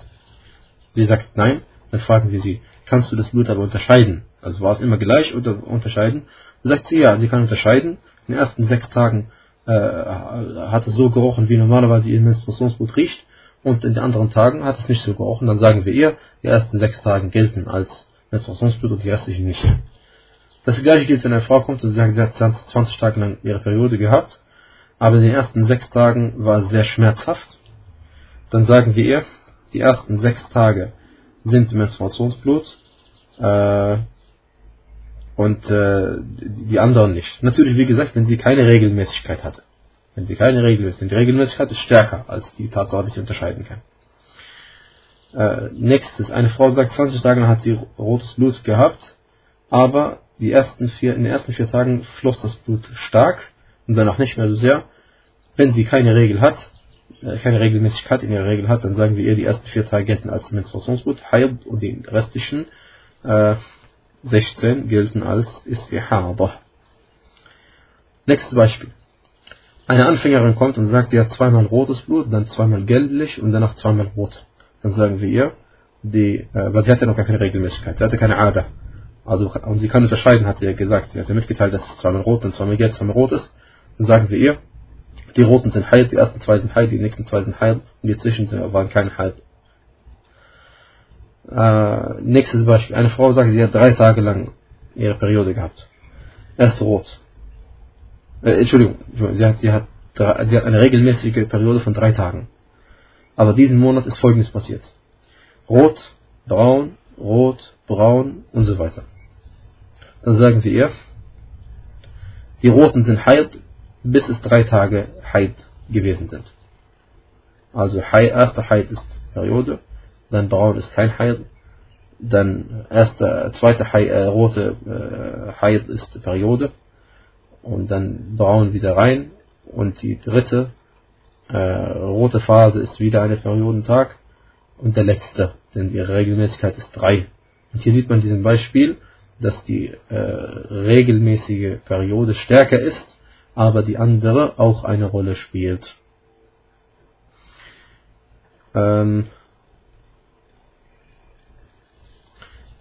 Sie sagt nein. Dann fragen wir sie, kannst du das Blut aber unterscheiden? Also war es immer gleich oder unterscheiden? Dann sagt sie ja, sie kann unterscheiden in den ersten sechs Tagen äh, hat es so gerochen, wie normalerweise ihr Menstruationsblut riecht. Und in den anderen Tagen hat es nicht so gerochen. Dann sagen wir ihr, die ersten sechs Tage gelten als Menstruationsblut und die restlichen nicht. Das gleiche gilt, wenn eine Frau kommt und sagt, sie hat 20 Tage lang ihre Periode gehabt. aber in den ersten sechs Tagen war es sehr schmerzhaft, dann sagen wir ihr, die ersten sechs Tage sind Menstruationsblut äh, und äh, die anderen nicht. Natürlich, wie gesagt, wenn sie keine Regelmäßigkeit hatte. Wenn sie keine Regelmäßigkeit, die Regelmäßigkeit ist stärker als die Tatsache, die sie unterscheiden kann. Äh, nächstes, eine Frau sagt, 20 Tage hat sie rotes Blut gehabt, aber die ersten vier, in den ersten vier Tagen floss das Blut stark und danach nicht mehr so sehr. Wenn sie keine Regel hat, äh, keine Regelmäßigkeit in ihrer Regel hat, dann sagen wir ihr, die ersten vier Tage gelten als Menstruationsblut, Haid und die restlichen äh, 16 gelten als Istihada. Nächstes Beispiel. Eine Anfängerin kommt und sagt, sie hat zweimal rotes Blut, dann zweimal gelblich und danach zweimal rot. Dann sagen wir ihr, die, äh, weil sie hatte noch gar keine Regelmäßigkeit, sie hatte keine Ader. Also, und sie kann unterscheiden, hat ja gesagt. Sie hat ja mitgeteilt, dass es zweimal rot, dann zweimal gelb, zweimal rot ist. Dann sagen wir ihr, die roten sind heil, die ersten zwei sind heil, die nächsten zwei sind heil und die zwischen waren keine heil. Äh, nächstes Beispiel. Eine Frau sagt, sie hat drei Tage lang ihre Periode gehabt. Erst rot. Äh, Entschuldigung, sie hat, sie, hat, sie hat eine regelmäßige Periode von drei Tagen. Aber diesen Monat ist folgendes passiert. Rot, braun, rot, braun und so weiter. Dann sagen wir ihr, die roten sind heil, bis es drei Tage Haid gewesen sind. Also erster Haid ist Periode, dann braun ist kein Haid, dann erster, zweite Haid, äh, rote äh, Haid ist Periode und dann braun wieder rein und die dritte äh, rote Phase ist wieder eine Periodentag und der letzte, denn ihre Regelmäßigkeit ist drei. Und hier sieht man in diesem Beispiel, dass die äh, regelmäßige Periode stärker ist aber die andere auch eine Rolle spielt. Ähm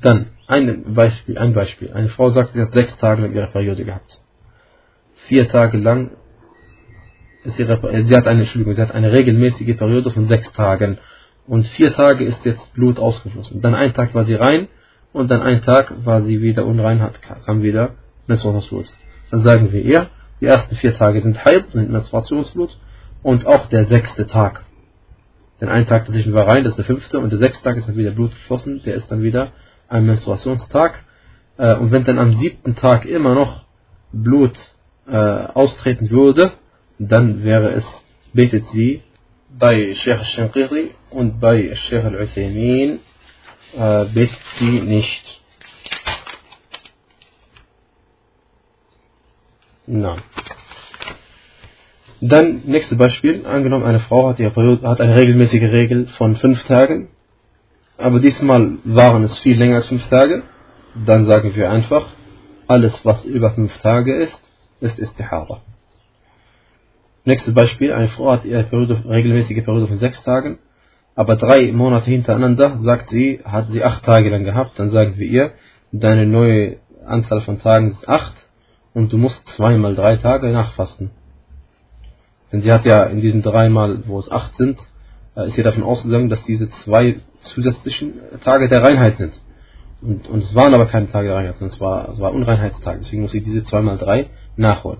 dann ein Beispiel, ein Beispiel. Eine Frau sagt, sie hat sechs Tage lang ihre Periode gehabt. Vier Tage lang ist ihre, äh, sie hat eine, Entschuldigung, sie hat eine regelmäßige Periode von sechs Tagen. Und vier Tage ist jetzt Blut ausgeflossen. Dann ein Tag war sie rein und dann ein Tag war sie wieder unrein, hat, kam wieder Menstruationsblut. Dann sagen wir ihr, die ersten vier Tage sind Haid, sind Menstruationsblut. Und auch der sechste Tag. Denn ein Tag dazwischen war rein, das ist der fünfte. Und der sechste Tag ist dann wieder Blut geflossen. Der ist dann wieder ein Menstruationstag. Äh, und wenn dann am siebten Tag immer noch Blut äh, austreten würde, dann wäre es, betet sie bei Sheikh al-Shanqiri und bei Sheikh al-Uthaymin, äh, betet sie nicht. Nein. Dann, nächstes Beispiel. Angenommen, eine Frau hat, ihre Periode, hat eine regelmäßige Regel von fünf Tagen. Aber diesmal waren es viel länger als fünf Tage. Dann sagen wir einfach, alles was über fünf Tage ist, ist Istihara. Nächstes Beispiel. Eine Frau hat ihre Periode, regelmäßige Periode von sechs Tagen. Aber drei Monate hintereinander, sagt sie, hat sie acht Tage lang gehabt. Dann sagen wir ihr, deine neue Anzahl von Tagen ist acht und du musst zweimal drei Tage nachfasten. Denn sie hat ja in diesen dreimal, wo es acht sind, äh, ist sie davon ausgegangen, dass diese zwei zusätzlichen Tage der Reinheit sind. Und, und es waren aber keine Tage der Reinheit, sondern es war, es war Unreinheitstage. Deswegen muss sie diese zweimal drei nachholen.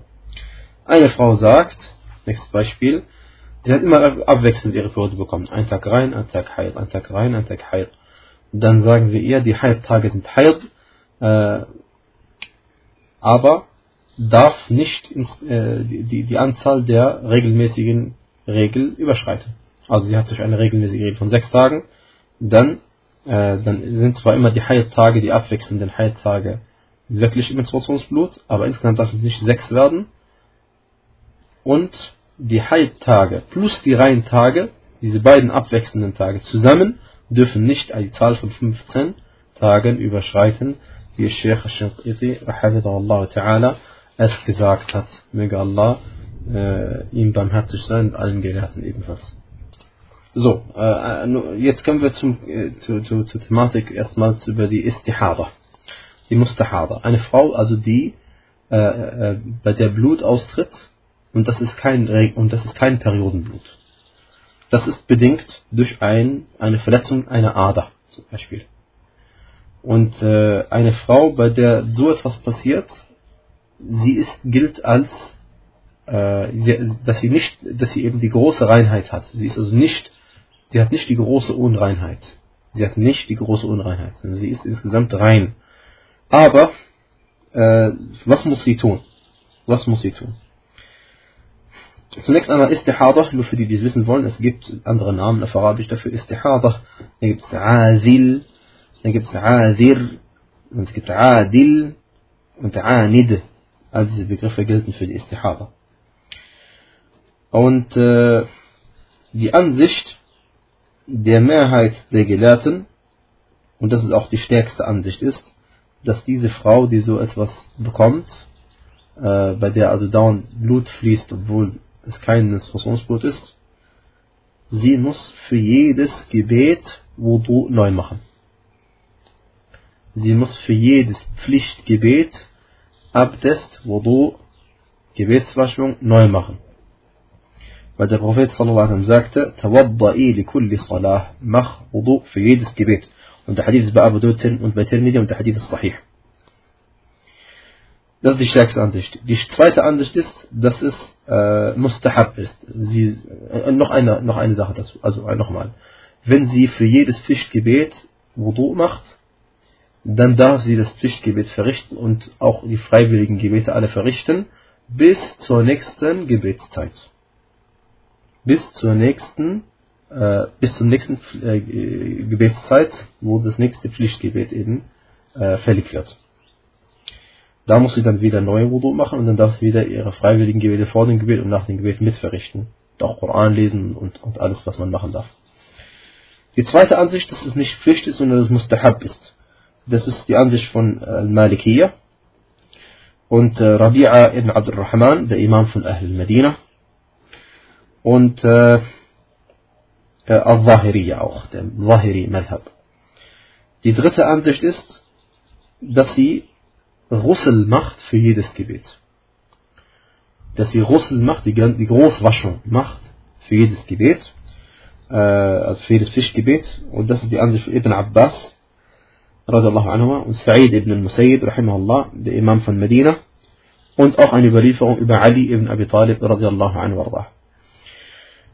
Eine Frau sagt, nächstes Beispiel, sie hat immer abwechselnd ihre Periode bekommen. Ein Tag rein, ein Tag heil, ein Tag rein, ein Tag heil. Dann sagen wir ihr, die Heiltage sind heil, äh, aber darf nicht äh, die, die Anzahl der regelmäßigen Regel überschreiten. Also sie hat sich eine regelmäßige Regel von sechs Tagen, dann, äh, dann sind zwar immer die Heiltage, die abwechselnden Heiltage wirklich im Menstruationsblut, aber insgesamt darf es nicht sechs werden. Und die Heiltage plus die Reihentage, diese beiden abwechselnden Tage zusammen, dürfen nicht eine Zahl von 15 Tagen überschreiten, wie Sheikh Al-Shinqiti, ta'ala, es gesagt hat. Möge Allah äh, ihm barmherzig sein und allen Gelehrten ebenfalls. So, äh, jetzt kommen wir zum, äh, zu, zu, zur Thematik erstmals über die Istihada. Die Mustahada. Eine Frau, also die, äh, äh, bei der Blut austritt und das ist kein, und das ist kein Periodenblut. Das ist bedingt durch ein, eine Verletzung einer Ader zum Beispiel. Und äh, eine Frau, bei der so etwas passiert, sie ist, gilt als äh, dass sie nicht, dass sie eben die große Reinheit hat. Sie ist also nicht, sie hat nicht die große Unreinheit. Sie hat nicht die große Unreinheit, sondern sie ist insgesamt rein. Aber äh, was muss sie tun? Was muss sie tun? Zunächst einmal Istihada, nur für die, die es wissen wollen, es gibt andere Namen auf Arabisch dafür, Istihada, dann gibt es Azil, dann gibt es Azir, und es gibt Adil und Anid. All diese Begriffe gelten für die Istihada. Und äh, die Ansicht der Mehrheit der Gelehrten, und das ist auch die stärkste Ansicht ist, dass diese Frau, die so etwas bekommt, äh, bei der also dauernd Blut fließt, obwohl es kein Menstruationsblut ist, sie muss für jedes Gebet Wudu neu machen. Sie muss für jedes Pflichtgebet Abdest, Wudu, Gebetswaschung neu machen. Weil der Prophet wasallam sagte, Tawadda'i li kulli salah, mach Wudu für jedes Gebet. Und der Hadith ist bei Abu Dawud und bei Tirmidhi und der Hadith ist sahih. Das ist die stärkste Ansicht. Die zweite Ansicht ist, dass es äh, mustahab ist. Sie, äh, noch, eine, noch eine Sache dazu, also äh, nochmal. Wenn sie für jedes Pflichtgebet Wudu macht, dann darf sie das Pflichtgebet verrichten und auch die freiwilligen Gebete alle verrichten, bis zur nächsten Gebetszeit bis zur nächsten, äh, bis zur nächsten äh, Gebetszeit, wo das nächste Pflichtgebet eben äh, fällig wird. Da muss sie dann wieder neue Wudu machen und dann darf sie wieder ihre freiwilligen Gebete vor dem Gebet und nach dem Gebet mitverrichten. Auch Koran lesen und, und alles, was man machen darf. Die zweite Ansicht, dass es nicht Pflicht ist, sondern dass es Mustahab ist. Das ist die Ansicht von Al-Malikiyya und äh, Rabi'a ibn Abdul Rahman, der Imam von Ahl Medina und äh, äh, Al-Zahiriya auch, der Zahiri Madhab. Die dritte Ansicht ist, dass sie Russel macht für jedes Gebet. Dass sie Russel macht, die, die Großwaschung macht für jedes Gebet, äh, also für jedes Fischgebet. Und das ist die Ansicht von Ibn Abbas, radiallahu anhu, und Sa'id ibn al-Musayyid, rahimahullah, der Imam von Medina. Und auch eine Überlieferung über Ali ibn Abi Talib, radiallahu anhu.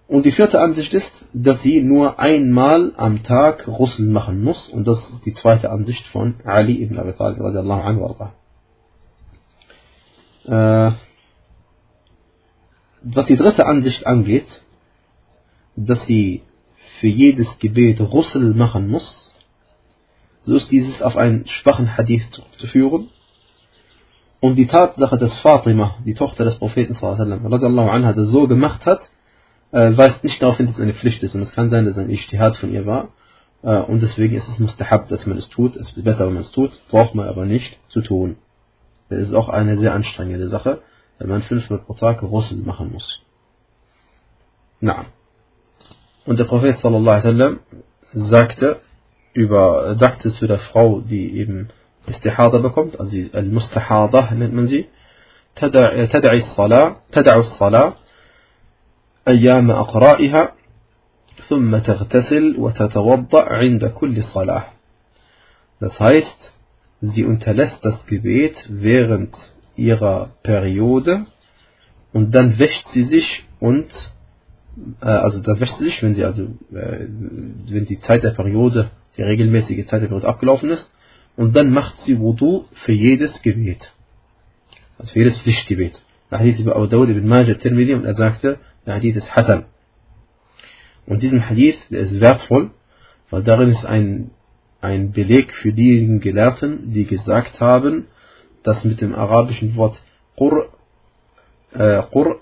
Und die vierte Ansicht ist, dass sie nur einmal am Tag Russel machen muss. Und das ist die zweite Ansicht von Ali ibn Abi Talib. Äh, was die dritte Ansicht angeht, dass sie für jedes Gebet Russel machen muss, so ist dieses auf einen schwachen Hadith zurückzuführen. Und die Tatsache, dass Fatima, die Tochter des Propheten, radiallahu anha, das so gemacht hat, äh, weist nicht darauf hin, dass es eine Pflicht ist. Und es kann sein, dass ein Ijtihad von ihr war. Äh, und deswegen ist es mustahab, dass man es tut. Es ist besser, wenn man es tut. Braucht man aber nicht zu tun. Das ist auch eine sehr anstrengende Sache, wenn man fünfmal pro Tag Russel machen muss. Na. Und der Prophet sallallahu alaihi wasallam sagte über, sagte zu der Frau, die eben Istihada bekommt, also Al-Mustahada nennt man sie, تدعي الصلاة تدع الصلاة أيام أقرائها ثم تغتسل وتتوضأ عند كل صلاة. Das heißt, sie unterlässt das Gebet während ihrer Periode und dann wäscht sie sich und äh, also dann wäscht sie sich, wenn sie also äh, wenn die Zeit der Periode, die regelmäßige Zeit der Periode abgelaufen ist und dann macht sie Wudu für jedes Gebet. Also für jedes Pflichtgebet. Nach Hadith über Abu Dawud ibn Majah Tirmidhi und er sagte, der Hadith ist Hassan. Und diesen Hadith, der ist wertvoll, weil darin ist ein, ein Beleg für diejenigen Gelehrten, die gesagt haben, dass mit dem arabischen Wort Qur, äh, Qur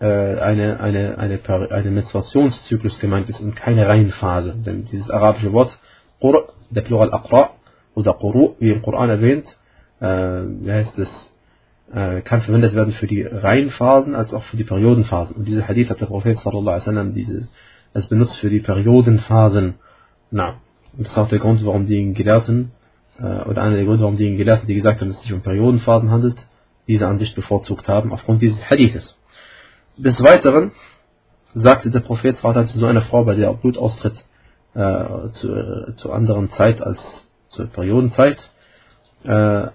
äh, eine, eine, eine, eine Menstruationszyklus gemeint ist und keine Reihenphase. Denn dieses arabische Wort Qur, der Plural Aqra oder Quru, wie im Koran erwähnt, äh, wie heißt es, kann verwendet werden für die Reihenphasen als auch für die Periodenphasen. Und diese Hadith hat der Prophet sallallahu alaihi wasallam diese, es benutzt für die Periodenphasen. Na, und das ist auch der Grund, warum die Gelehrten, äh, oder einer der Gründe, warum die Gelehrten, die gesagt haben, dass es sich um Periodenphasen handelt, diese Ansicht bevorzugt haben, aufgrund dieses Hadithes. Des Weiteren sagte der Prophet sallallahu zu so einer Frau, bei der Blut austritt, äh, zu, äh, zu anderen Zeit als zur Periodenzeit, äh,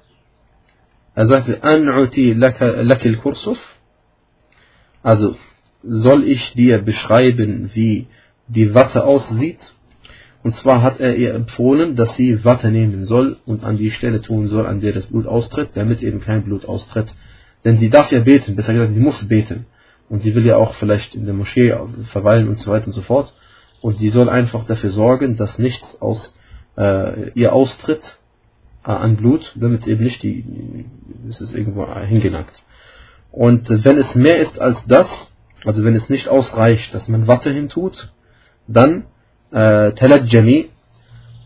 er sagte, An'uti lakil kursuf. Also, soll ich dir beschreiben, wie die Watte aussieht? Und zwar hat er ihr empfohlen, dass sie Watte nehmen soll und an die Stelle tun soll, an der das Blut austritt, damit eben kein Blut austritt. Denn sie darf ja beten, besser gesagt, sie muss beten. Und sie will ja auch vielleicht in der Moschee verweilen und so weiter und so fort. Und sie soll einfach dafür sorgen, dass nichts aus äh, ihr austritt äh, an Blut, damit eben nicht die, es ist irgendwo hingelangt. Und äh, wenn es mehr ist als das, also wenn es nicht ausreicht, dass man Watte hintut, dann äh, Talajjami,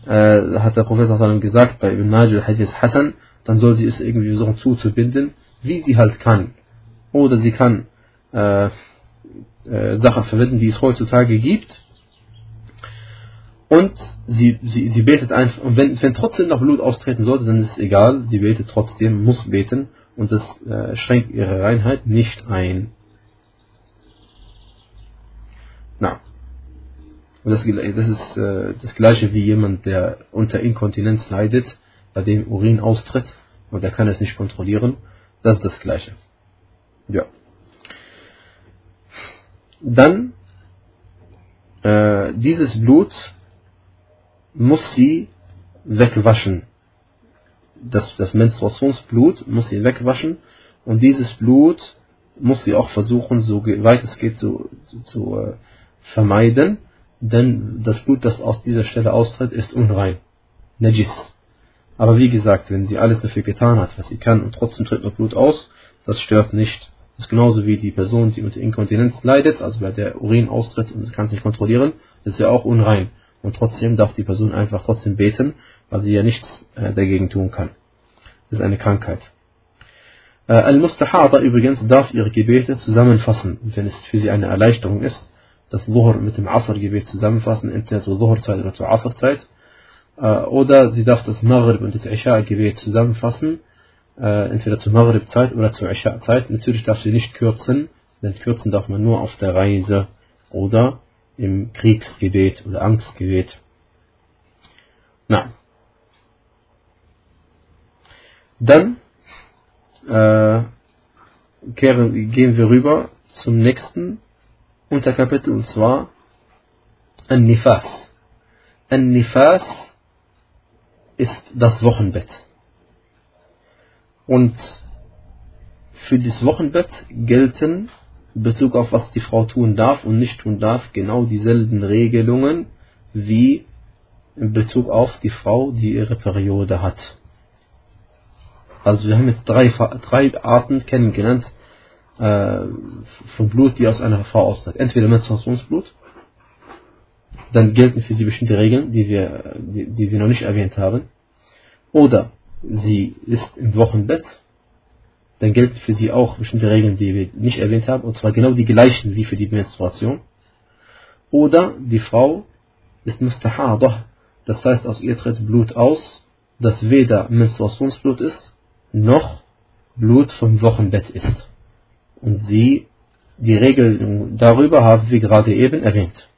äh, hat der Prophet gesagt bei Ibn Majid Hadith Hassan, dann soll sie es irgendwie versuchen zuzubinden, wie sie halt kann. Oder sie kann äh, äh, Sachen verwenden, die es heutzutage gibt. Und sie, sie, sie betet einfach, und wenn, wenn trotzdem noch Blut austreten sollte, dann ist es egal, sie betet trotzdem, muss beten und das äh, schränkt ihre Reinheit nicht ein. Na. Und das, das ist äh, das gleiche wie jemand, der unter Inkontinenz leidet, bei dem Urin austritt und er kann es nicht kontrollieren. Das ist das gleiche. Ja. Dann äh, dieses Blut muss sie wegwaschen. Das, das Menstruationsblut muss sie wegwaschen und dieses Blut muss sie auch versuchen, so weit es geht, zu, zu, zu äh, vermeiden, denn das Blut, das aus dieser Stelle austritt, ist unrein. Najis. Aber wie gesagt, wenn sie alles dafür getan hat, was sie kann, und trotzdem tritt noch Blut aus, das stört nicht. Das ist genauso wie die Person, die unter Inkontinenz leidet, also bei der Urin austritt und sie kann es nicht kontrollieren, ist ja auch unrein. Und trotzdem darf die Person einfach trotzdem beten, weil sie ja nichts äh, dagegen tun kann. Das ist eine Krankheit. Äh, Al-Mustahada übrigens darf ihre Gebete zusammenfassen, wenn es für sie eine Erleichterung ist. Das Dhuhr mit dem Asr-Gebet zusammenfassen, entweder zur Dhuhr-Zeit oder zur Asr-Zeit. Äh, oder sie darf das Maghrib und das Isha-Gebet zusammenfassen, äh, entweder zur Maghrib-Zeit oder zur Isha-Zeit. Natürlich darf sie nicht kürzen, denn kürzen darf man nur auf der Reise oder im Kriegsgebet oder Angstgebet. Na. Dann äh, kehren, gehen wir rüber zum nächsten Unterkapitel und zwar An-Nifas. An-Nifas ist das Wochenbett. Und für das Wochenbett gelten Bezug auf was die Frau tun darf und nicht tun darf, genau dieselben Regelungen wie in Bezug auf die Frau, die ihre Periode hat. Also wir haben jetzt drei, drei Arten kennengelernt äh, von Blut, die aus einer Frau austritt. Entweder Menstruationsblut, dann gelten für sie bestimmte Regeln, die wir, die, die wir noch nicht erwähnt haben. Oder sie ist im Wochenbett, dann gelten für sie auch bestimmte Regeln, die wir nicht erwähnt haben, und zwar genau die gleichen wie für die Menstruation. Oder die Frau ist mustahadah, das heißt aus ihr tritt Blut aus, das weder Menstruationsblut ist, noch Blut vom Wochenbett ist. Und sie, die Regelung darüber haben wir gerade eben erwähnt.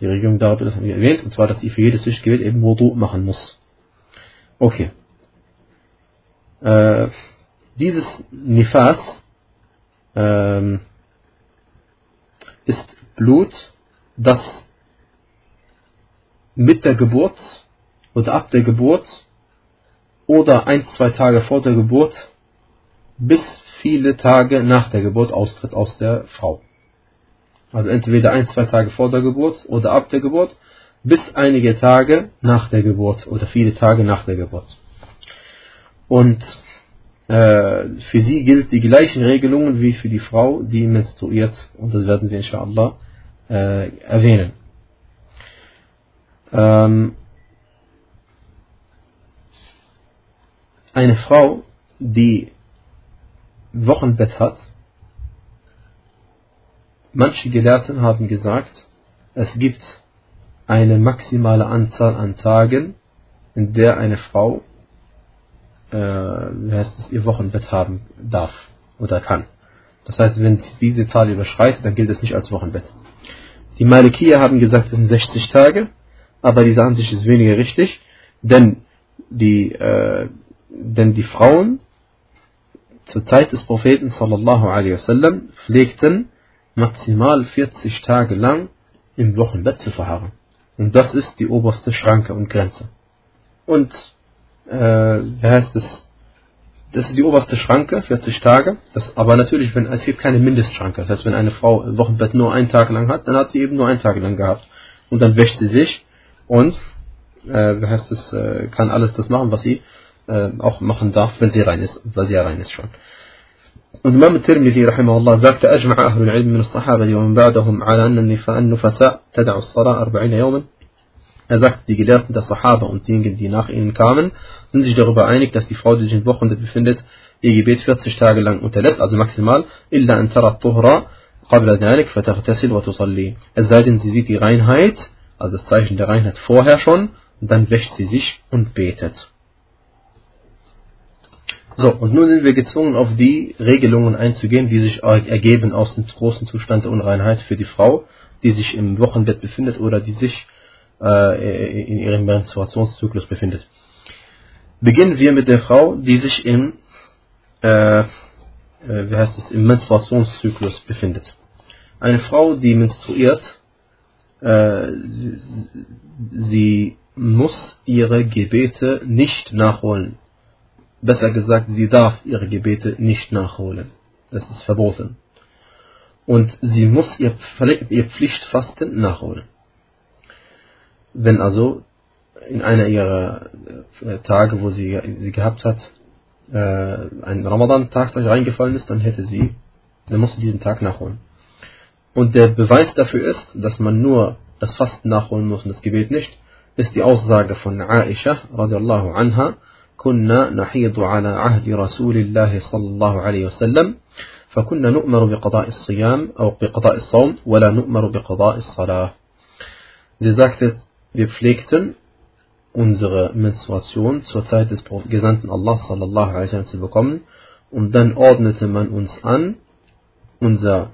Die Regelung darüber haben wir erwähnt, und zwar, dass sie für jedes Lichtgebet eben Wudu machen muss. Okay. Äh, dieses Nifas ähm, ist Blut, das mit der Geburt oder ab der Geburt oder ein, zwei Tage vor der Geburt bis viele Tage nach der Geburt austritt aus der Frau. Also entweder ein, zwei Tage vor der Geburt oder ab der Geburt bis einige Tage nach der Geburt oder viele Tage nach der Geburt. Und für sie gilt die gleichen Regelungen wie für die Frau, die menstruiert. Und das werden wir inshallah äh, erwähnen. Ähm, eine Frau, die Wochenbett hat, manche Gelehrten haben gesagt, es gibt eine maximale Anzahl an Tagen, in der eine Frau äh, wie heißt es, ihr Wochenbett haben darf oder kann. Das heißt, wenn sie diese Zahl überschreitet, dann gilt es nicht als Wochenbett. Die Malikier haben gesagt, es sind 60 Tage, aber diese Ansicht ist weniger richtig, denn die, äh, denn die Frauen zur Zeit des Propheten sallallahu alaihi wasallam pflegten maximal 40 Tage lang im Wochenbett zu verharren. Und das ist die oberste Schranke und Grenze. Und wie heißt es? Das ist die oberste Schranke, 40 Tage. Das, aber natürlich, wenn es gibt keine Mindestschranke. Das heißt, wenn eine Frau im Wochenbett nur einen Tag lang hat, dann hat sie eben nur einen Tag lang gehabt. Und dann wäscht sie sich und äh, wie heißt es, äh, kann alles das machen, was sie äh, auch machen darf, wenn sie rein ist, weil sie ja rein ist schon. Und Imam Tirmidhi rahimahullah sagte, أجمع أهل العلم من الصحابة ومن بعدهم على أن النفساء تدع الصلاة أربعين يوما er sagt, die Gelehrten der Sahaba und diejenigen, die nach ihnen kamen, sind sich darüber einig, dass die Frau, die sich im Wochenbett befindet, ihr Gebet 40 Tage lang unterlässt, also maximal, illa an tuhra qabla dhalik fataghtasil wa tusalli. Es sei denn, sie sieht die Reinheit, also das Zeichen der Reinheit vorher schon, und dann wäscht sie sich und betet. So, und nun sind wir gezwungen, auf die Regelungen einzugehen, die sich ergeben aus dem großen Zustand der Unreinheit für die Frau, die sich im Wochenbett befindet oder die sich äh, in ihrem Menstruationszyklus befindet. Beginnen wir mit der Frau, die sich im, äh, äh, wie heißt es, im Menstruationszyklus befindet. Eine Frau, die menstruiert, äh, sie muss ihre Gebete nicht nachholen. Besser gesagt, sie darf ihre Gebete nicht nachholen. Das ist verboten. Und sie muss ihr, ihr Pflichtfasten nachholen. Wenn also in einer ihrer äh, Tage, wo sie sie gehabt hat, äh, ein Ramadan-Tag reingefallen ist, dann hätte sie, dann muss sie diesen Tag nachholen. Und der Beweis dafür ist, dass man nur das Fasten nachholen muss und das Gebet nicht, ist die Aussage von Aisha radiallahu anha, كنا نحيض على عهد رسول الله صلى الله عليه وسلم فكنا نؤمر بقضاء الصيام أو بقضاء الصوم ولا نؤمر بقضاء الصلاة. Sie sagte, wir pflegten unsere Menstruation zur Zeit des Gesandten Allah sallallahu alaihi wasallam zu bekommen und dann ordnete man uns an, unser,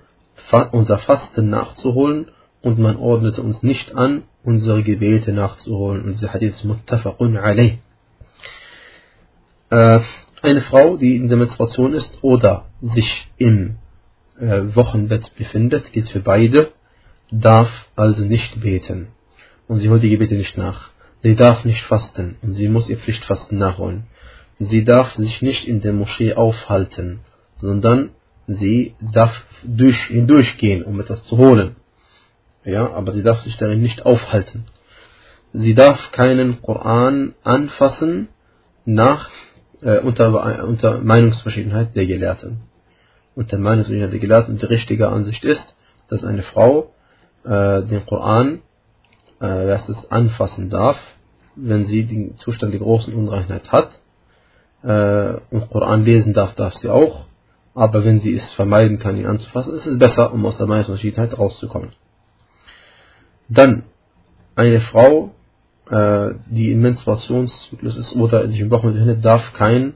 unser Fasten nachzuholen und man ordnete uns nicht an, unsere Gebete nachzuholen. Und dieser Hadith ist muttafaqun alayh. Äh, eine Frau, die in der Menstruation ist oder sich im äh, Wochenbett befindet, gilt für beide, darf also nicht beten und sie holt die Gebete nicht nach. Sie darf nicht fasten und sie muss ihr Pflichtfasten nachholen. Sie darf sich nicht in der Moschee aufhalten, sondern sie darf durch, hindurchgehen, um etwas zu holen. Ja, aber sie darf sich darin nicht aufhalten. Sie darf keinen Koran anfassen nach äh, unter, unter Meinungsverschiedenheit der Gelehrten. Unter Meinungsverschiedenheit der Gelehrten die richtige Ansicht ist, dass eine Frau äh, den Koran äh, dass es anfassen darf, wenn sie den Zustand der großen Unreinheit hat. Äh, und Koran lesen darf, darf sie auch. Aber wenn sie es vermeiden kann, ihn anzufassen, ist es besser, um aus der Meinungsverschiedenheit rauszukommen. Dann eine Frau, äh, die im Menstruationszyklus ist oder sich im Wochenende befindet, darf kein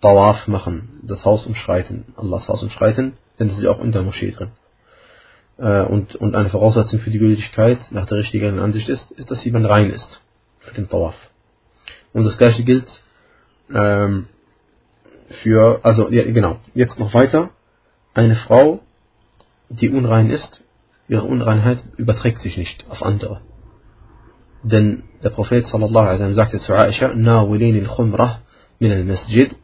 Tawaf machen, das Haus umschreiten, Allahs Haus umschreiten, denn das ist auch in der Moschee drin äh, und, und eine Voraussetzung für die Gültigkeit nach der richtigen Ansicht ist, ist, dass jemand rein ist für den Tawaf. Und das gleiche gilt ähm, für, also ja, genau, jetzt noch weiter. Eine Frau, die unrein ist, ihre Unreinheit überträgt sich nicht auf andere. Denn der Prophet sallallahu alaihi wasallam sagte zu Aisha, Nawilin al-Khumrah min al-Masjid,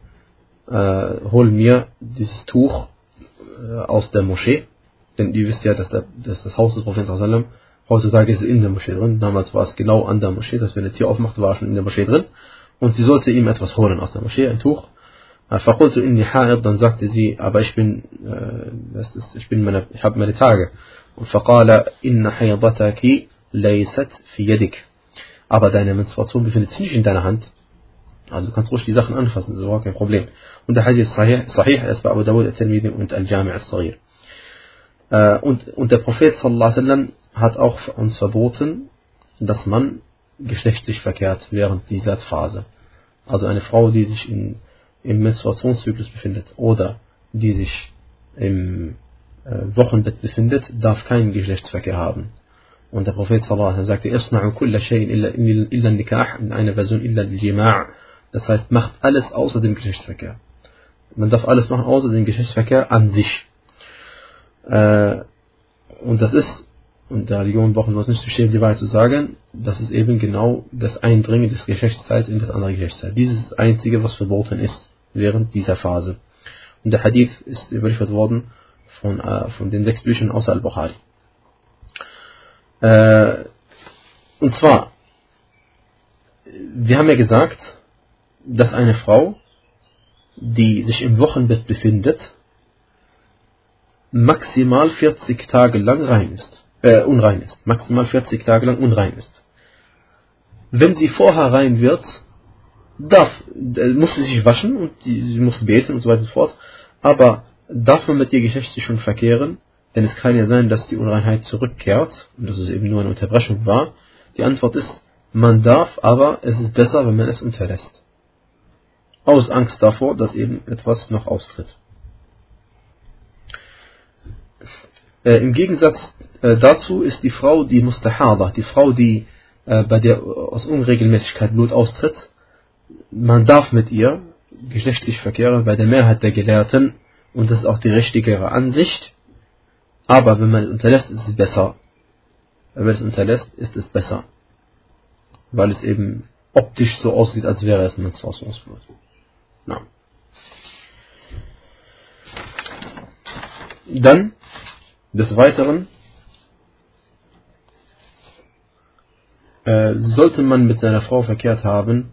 äh, hol mir dieses Tuch äh, aus der Moschee denn ihr wisst ja, dass, der, dass das Haus des Propheten heutzutage ist in der Moschee drin. Damals war es genau an der Moschee, dass wenn eine Tür aufmacht, war schon in der Moschee drin. Und sie sollte ihm etwas holen aus der Moschee, ein Tuch. فقلت إني حائض dann sagte sie aber ich bin äh, das ist, ich bin meine ich habe meine Tage und فقال إن حيضتك ليست في يدك aber deine Menstruation befindet sich nicht in deiner Hand also du kannst ruhig die Sachen anfassen das ist überhaupt kein Problem und der Hadith ist sahih, sahih ist bei Abu Dawud al-Tirmidhi und al-Jami' al-Saghir äh, und, und der Prophet sallam, hat auch uns verboten, dass man geschlechtlich verkehrt während dieser Phase. Also eine Frau, die sich in, im Menstruationszyklus befindet oder die sich im äh, Wochenbett befindet, darf keinen Geschlechtsverkehr haben. Und der Prophet sallallahu sagte, in einer Version illa al-jima' Das heißt, macht alles außer dem Geschlechtsverkehr. man darf alles machen, außer den Geschlechtsverkehr an sich. Äh, und das ist, und der Religion brauchen wir uns nicht zu stehen, die Wahrheit zu sagen, das ist eben genau das Eindringen des Geschlechtsteils in das andere Geschlechtsteil. Dieses ist das Einzige, was verboten ist während dieser Phase. Und der Hadith ist überliefert worden von, äh, von den sechs Büchern außer Al-Bukhari. Äh, und zwar, wir haben ja gesagt, dass eine Frau, die sich im Wochenbett befindet, maximal 40 Tage lang rein ist, äh, unrein ist. Maximal 40 Tage lang unrein ist. Wenn sie vorher rein wird, darf, äh, muss sie sich waschen und die, sie muss beten und so weiter und so fort. Aber darf man mit ihr geschlechtlich schon verkehren? Denn es kann ja sein, dass die Unreinheit zurückkehrt und dass es eben nur eine Unterbrechung war. Die Antwort ist, man darf, aber es ist besser, wenn man es unterlässt. Aus Angst davor, dass eben etwas noch austritt. Äh, Im Gegensatz äh, dazu ist die Frau, die Mustahada, die Frau, die äh, bei der aus Unregelmäßigkeit Blut austritt, man darf mit ihr geschlechtlich verkehren bei der Mehrheit der Gelehrten und das ist auch die richtigere Ansicht. Aber wenn man es unterlässt, ist es besser. Wenn man es unterlässt, ist es besser. Weil es eben optisch so aussieht, als wäre es ein Menstruationsblut. Na. Dann, des Weiteren, äh, sollte man mit seiner Frau verkehrt haben,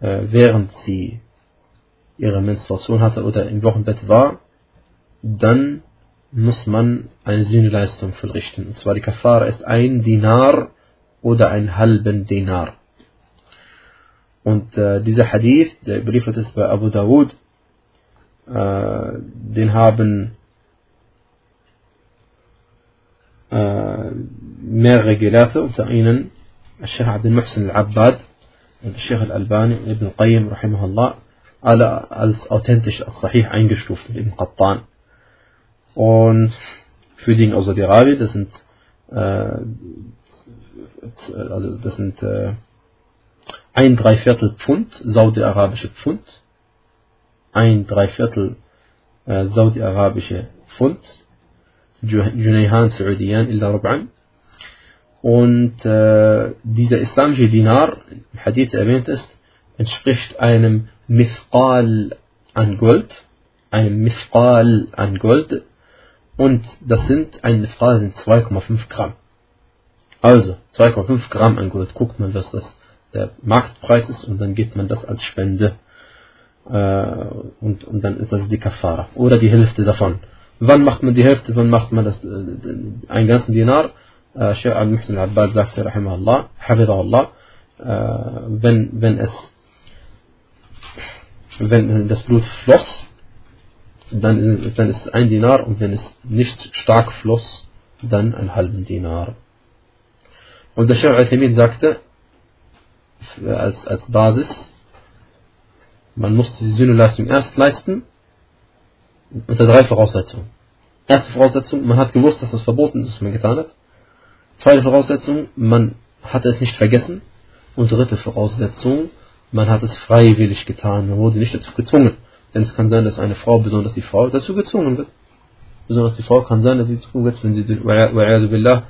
äh, während sie ihre Menstruation hatte oder im Wochenbett war, dann muss man eine Sühneleistung vollrichten. Und zwar die Kafara ist ein Dinar oder ein halben Dinar. Und äh, dieser Hadith, der überliefert ist bei Abu Dawud, äh, den haben äh, mehrere Gelehrte, unter ihnen Sheikh Abdul Muhsin al-Abbad und Sheikh al-Albani und Ibn Qayyim, rahimahullah, alle als authentisch, als sahih eingestuft, Ibn Qattan. Und für den Saudi-Arabien, das sind, äh, also das sind äh, ein Dreiviertel Pfund saudi-arabische Pfund, ein Dreiviertel äh, saudi-arabische Pfund, Junayhan Saudiyan illa Rub'an. Und äh, dieser islamische Dinar, im Hadith erwähnt ist, entspricht einem Mithqal an Gold, einem Mithqal an Gold, und das sind, ein Mithqal sind 2,5 Gramm. Also, 2,5 Gramm an Gold, guckt man, was das der Marktpreis ist, und dann gibt man das als Spende, äh, und, und dann ist das die Kafara, oder die Hälfte davon. Wann macht man die Hälfte, wann macht man das, äh, einen ganzen Dinar? Äh, Sheikh al-Muhsin al-Abbad sagte, rahimahullah, hafidahullah, äh, wenn, wenn es, wenn das Blut floss, dann, dann ist es ein Dinar und wenn es nicht stark floss, dann einen halben Dinar. Und der Sheikh al sagte, als, als Basis, man muss die Sühneleistung erst leisten, unter drei Voraussetzungen. Erste Voraussetzung, man hat gewusst, dass das verboten ist, was man getan hat. Zweite Voraussetzung, man hat es nicht vergessen. Und dritte Voraussetzung, man hat es freiwillig getan, man wurde nicht dazu gezwungen. Denn es kann sein, dass eine Frau, besonders die Frau, dazu gezwungen wird. Besonders die Frau kann sein, dass sie gezwungen wird, wenn sie billah,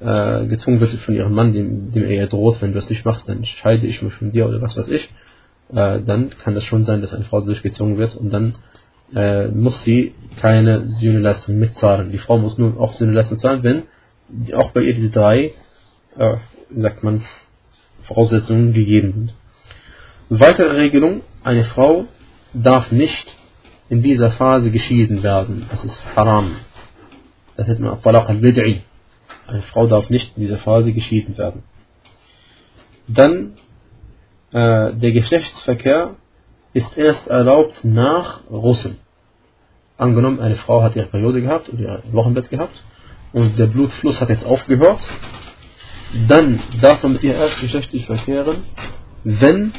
äh, gezwungen wird von ihrem Mann, dem, dem er droht, wenn du das nicht machst, dann scheide ich mich von dir oder was weiß ich. Äh, dann kann das schon sein, dass eine Frau dadurch gezwungen wird und dann äh, muss sie keine Sühneleistung mitzahlen. Die Frau muss nur auch Sühneleistung zahlen, wenn auch bei ihr diese drei, äh, sagt man, Voraussetzungen gegeben sind. Weitere Regelung, eine Frau darf nicht in dieser Phase geschieden werden. Das ist haram. Das nennt man Talaq al-Bid'i. Eine Frau darf nicht in dieser Phase geschieden werden. Dann äh, der Geschlechtsverkehr ist erst erlaubt nach Russen Angenommen, eine Frau hat ihre Periode gehabt oder ihr Wochenbett gehabt und der Blutfluss hat jetzt aufgehört, dann darf man mit ihr erst geschlechtlich verkehren, wenn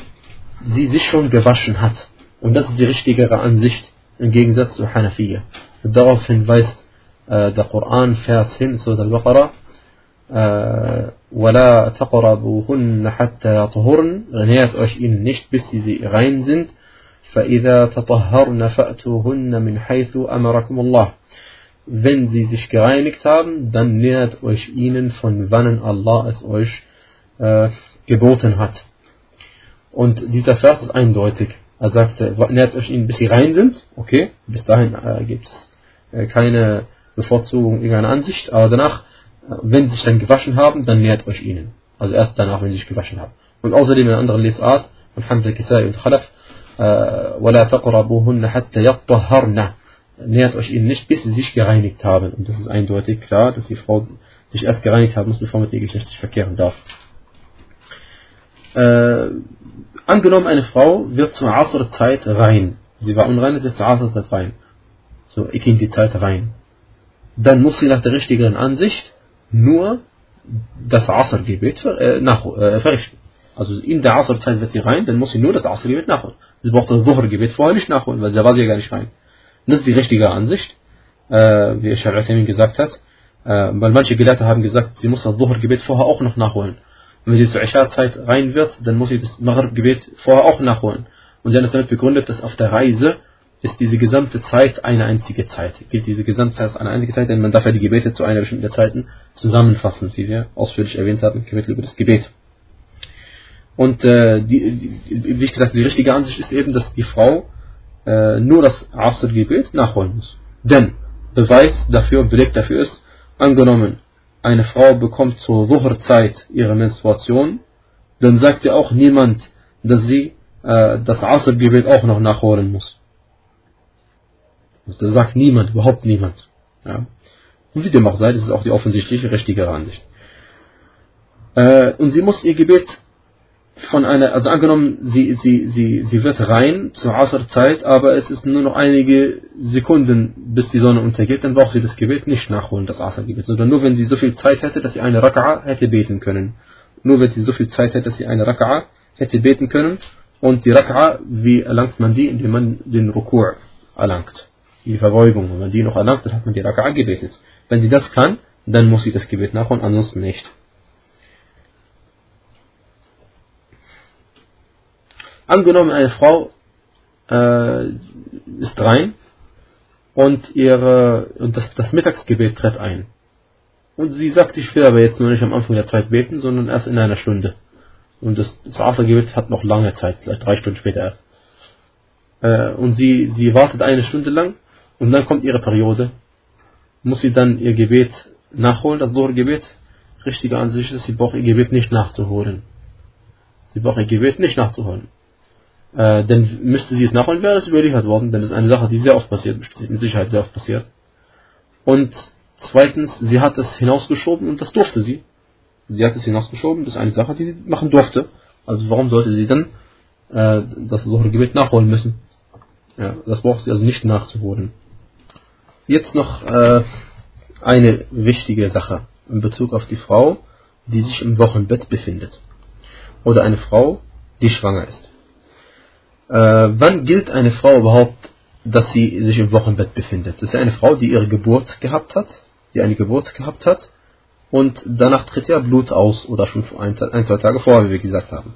sie sich schon gewaschen hat. Und das ist die richtigere Ansicht im Gegensatz zu Hanafiya. Daraufhin weist äh, der Koran Vers hin, Surah Al-Baqarah, ولا تقربوهن حتى يطهرن nähert euch ihnen nicht bis sie rein sind فإذا تطهرن فأتوهن من حيث أمركم الله wenn sie sich gereinigt haben, dann nähert euch ihnen, von wannen Allah es euch äh, geboten hat. Und dieser Vers ist eindeutig. Er sagte, nähert euch ihnen, bis sie rein sind. Okay, bis dahin äh, gibt es äh, keine Bevorzugung irgendeiner Ansicht. Aber danach, äh, wenn sie sich dann gewaschen haben, dann nähert euch ihnen. Also erst danach, wenn sie sich gewaschen haben. Und außerdem in einer anderen Lesart, von Hamza Kisai und Khalaf, ولا تقربوهن حتى يطهرن nähert euch ihnen nicht, bis sie sich gereinigt haben. Und das ist eindeutig klar, dass die Frau sich erst gereinigt haben muss, bevor man mit ihr geschlechtlich verkehren darf. Äh, angenommen, eine Frau wird zur Asr-Zeit rein. Sie war unrein, ist jetzt zur Asr-Zeit rein. So, ich in die Zeit rein. Dann muss sie nach der richtigen Ansicht nur das Asr-Gebet äh, nach, äh, verrichten. Also in der Asr-Zeit wird sie rein, dann muss sie nur das Asr-Gebet nachholen. Sie braucht das Dhuhr-Gebet vorher nicht nachholen, weil da war sie ja gar nicht rein. Das ist die richtige Ansicht, äh, wie Sheikh Uthaymeen gesagt hat. Äh, weil manche Gelehrte haben gesagt, sie muss das Dhuhr-Gebet vorher auch noch nachholen. Und wenn sie zur Isha-Zeit rein wird, dann muss sie das Maghrib-Gebet vorher auch nachholen. Und sie haben es damit begründet, dass auf der Reise ist diese gesamte Zeit eine einzige Zeit. Gilt diese gesamte Zeit als eine einzige Zeit, denn man darf ja die Gebete zu einer bestimmten Zeiten zusammenfassen, wie wir ausführlich erwähnt haben, Kapitel über das Gebet. Und äh, die, die, wie gesagt, die richtige Ansicht ist eben, dass die Frau äh, nur das Asr-Gebet nachholen muss. Denn Beweis dafür, Beleg dafür ist, angenommen, eine Frau bekommt zur Wucherzeit ihre Menstruation, dann sagt ja auch niemand, dass sie äh, das Asr-Gebet auch noch nachholen muss. Das sagt niemand, überhaupt niemand. Ja. Und wie dem auch sei, das ist auch die offensichtliche, richtige Ansicht. Äh, und sie muss ihr Gebet von einer, also angenommen, sie, sie, sie, sie wird rein zur Asr-Zeit, aber es ist nur noch einige Sekunden, bis die Sonne untergeht, dann braucht sie das Gebet nicht nachholen, das Asr-Gebet, sondern nur wenn sie so viel Zeit hätte, dass sie eine Raka'a hätte beten können. Nur wenn sie so viel Zeit hätte, dass sie eine Raka'a hätte beten können. Und die Raka'a, wie erlangt man die? Indem man den Rukur erlangt. Die Verbeugung. Wenn man die noch erlangt, dann hat man die Raka'a gebetet. Wenn sie das kann, dann muss sie das Gebet nachholen, ansonsten nicht. Angenommen, eine Frau äh, ist rein und, ihre, und das, das Mittagsgebet tritt ein. Und sie sagt, ich will aber jetzt nur nicht am Anfang der Zeit beten, sondern erst in einer Stunde. Und das, das Asrgebet hat noch lange Zeit, vielleicht drei Stunden später erst. Äh, und sie, sie wartet eine Stunde lang und dann kommt ihre Periode. Muss sie dann ihr Gebet nachholen, das Gebet? Richtige Ansicht ist, sie braucht ihr Gebet nicht nachzuholen. Sie braucht ihr Gebet nicht nachzuholen äh, dann müsste sie es nachholen, wäre das überliefert worden, denn das ist eine Sache, die sehr oft passiert, mit Sicherheit sehr oft passiert. Und zweitens, sie hat es hinausgeschoben und das durfte sie. Sie hat es hinausgeschoben, das ist eine Sache, die sie machen durfte. Also warum sollte sie dann äh, das Gebet nachholen müssen? Ja, das braucht sie also nicht nachzuholen. Jetzt noch äh, eine wichtige Sache in Bezug auf die Frau, die sich im Wochenbett befindet. Oder eine Frau, die schwanger ist. Äh, wann gilt eine Frau überhaupt, dass sie sich im Wochenbett befindet? Das ist eine Frau, die ihre Geburt gehabt hat, die eine Geburt gehabt hat und danach tritt ja Blut aus oder schon ein, ein zwei Tage vorher, wie wir gesagt haben.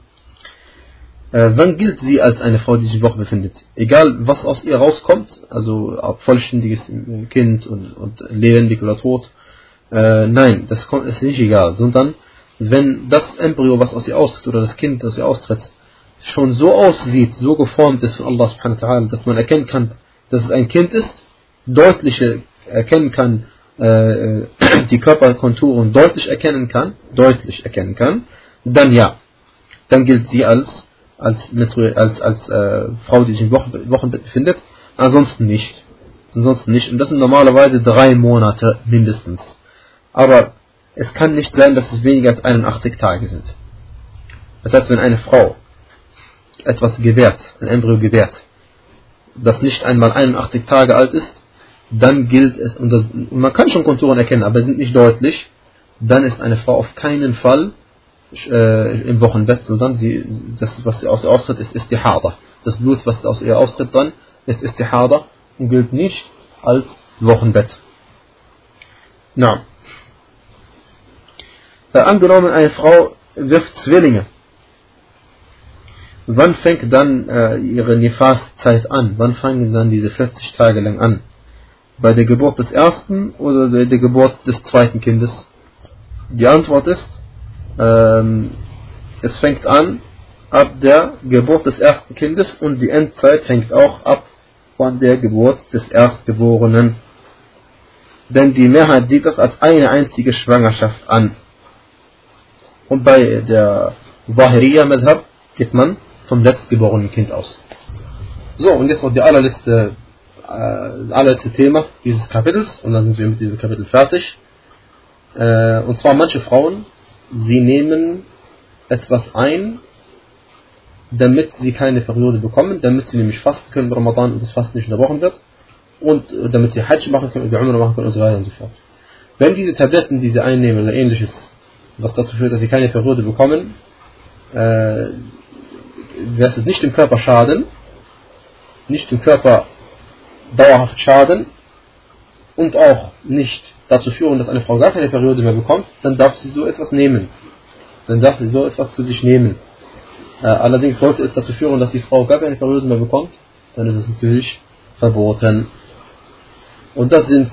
Äh, wann gilt sie als eine Frau, die sich im Woche befindet? Egal, was aus ihr rauskommt, also ob vollständiges Kind und, und lebendig oder tot, äh, nein, das kommt, ist nicht egal, sondern wenn das Embryo, was aus ihr austritt, oder das Kind, das ihr austritt, schon so aussieht, so geformt ist von Allah subhanahu wa dass man erkennen kann, dass es ein Kind ist, deutlich erkennen kann, äh, die Körperkonturen deutlich erkennen kann, deutlich erkennen kann, dann ja, dann gilt sie als als, als, als äh, Frau, die sich im Wochen, Wochenbett befindet, ansonsten nicht. Ansonsten nicht. Und das sind normalerweise drei Monate mindestens. Aber es kann nicht sein, dass es weniger als 81 Tage sind. Das heißt, wenn eine Frau etwas gewährt, ein Embryo gewährt, das nicht einmal 81 Tage alt ist, dann gilt es, und, das, man kann schon Konturen erkennen, aber sind nicht deutlich, dann ist eine Frau auf keinen Fall äh, im Wochenbett, sondern sie, das, was sie aus ihr austritt, ist Istihada. Das Blut, was aus ihr austritt, dann ist Istihada und gilt nicht als Wochenbett. Na. Äh, angenommen, eine Frau wirft Zwillinge wann fängt dann äh, ihre Nifas-Zeit an? Wann fangen dann diese 40 Tage lang an? Bei der Geburt des ersten oder bei der Geburt des zweiten Kindes? Die Antwort ist, ähm, es fängt an ab der Geburt des ersten Kindes und die Endzeit hängt auch ab von der Geburt des Erstgeborenen. Denn die Mehrheit sieht das als eine einzige Schwangerschaft an. Und bei der Zahiriya Madhab geht man vom letztgeborenen Kind aus. So, und jetzt noch die allerletzte, äh, allerletzte Thema dieses Kapitels und dann sind wir mit diesem Kapitel fertig. Äh, und zwar manche Frauen, sie nehmen etwas ein, damit sie keine Periode bekommen, damit sie nämlich fasten können im Ramadan und das Fasten nicht unterbrochen wird und äh, damit sie Hajj machen können Umrah machen können und so weiter und so fort. Wenn diese Tabletten, die sie einnehmen oder ähnliches, was dazu führt, dass sie keine Periode bekommen, äh, wird es nicht dem Körper schaden, nicht dem Körper dauerhaft schaden und auch nicht dazu führen, dass eine Frau gar keine Periode mehr bekommt, dann darf sie so etwas nehmen. Dann darf sie so etwas zu sich nehmen. Äh, allerdings sollte es dazu führen, dass die Frau gar keine Periode mehr bekommt, dann ist es natürlich verboten. Und das sind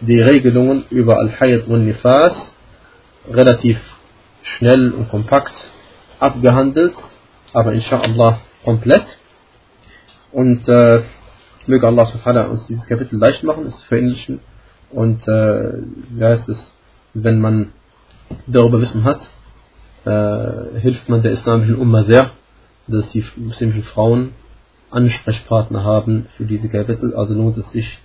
die Regelungen über Al-Hayat und Nifas relativ schnell und kompakt abgehandelt, aber inshallah komplett. Und äh, möge Allah subhanahu uns dieses Kapitel leicht machen, es zu verinnerlichen. Und äh, wie heißt es, wenn man darüber Wissen hat, äh, hilft man der islamischen Umma sehr, dass die muslimischen Frauen Ansprechpartner haben für diese Kapitel. Also lohnt es sich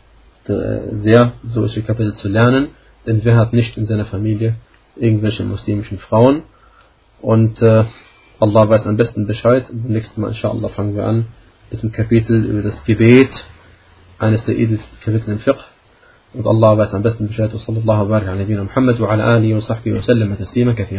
äh, sehr, solche Kapitel zu lernen, denn wer hat nicht in seiner Familie irgendwelche muslimischen Frauen? Und äh, Allah weiß am besten Bescheid. Beim nächsten Mal, inshallah, fangen wir an mit dem Kapitel über das Gebet, eines der edelsten Kapitel im Fiqh. Und Allah weiß am besten Bescheid. Und sallallahu alaihi wa sallam wa ala alihi wa sahbihi wa sallam taslima kathira.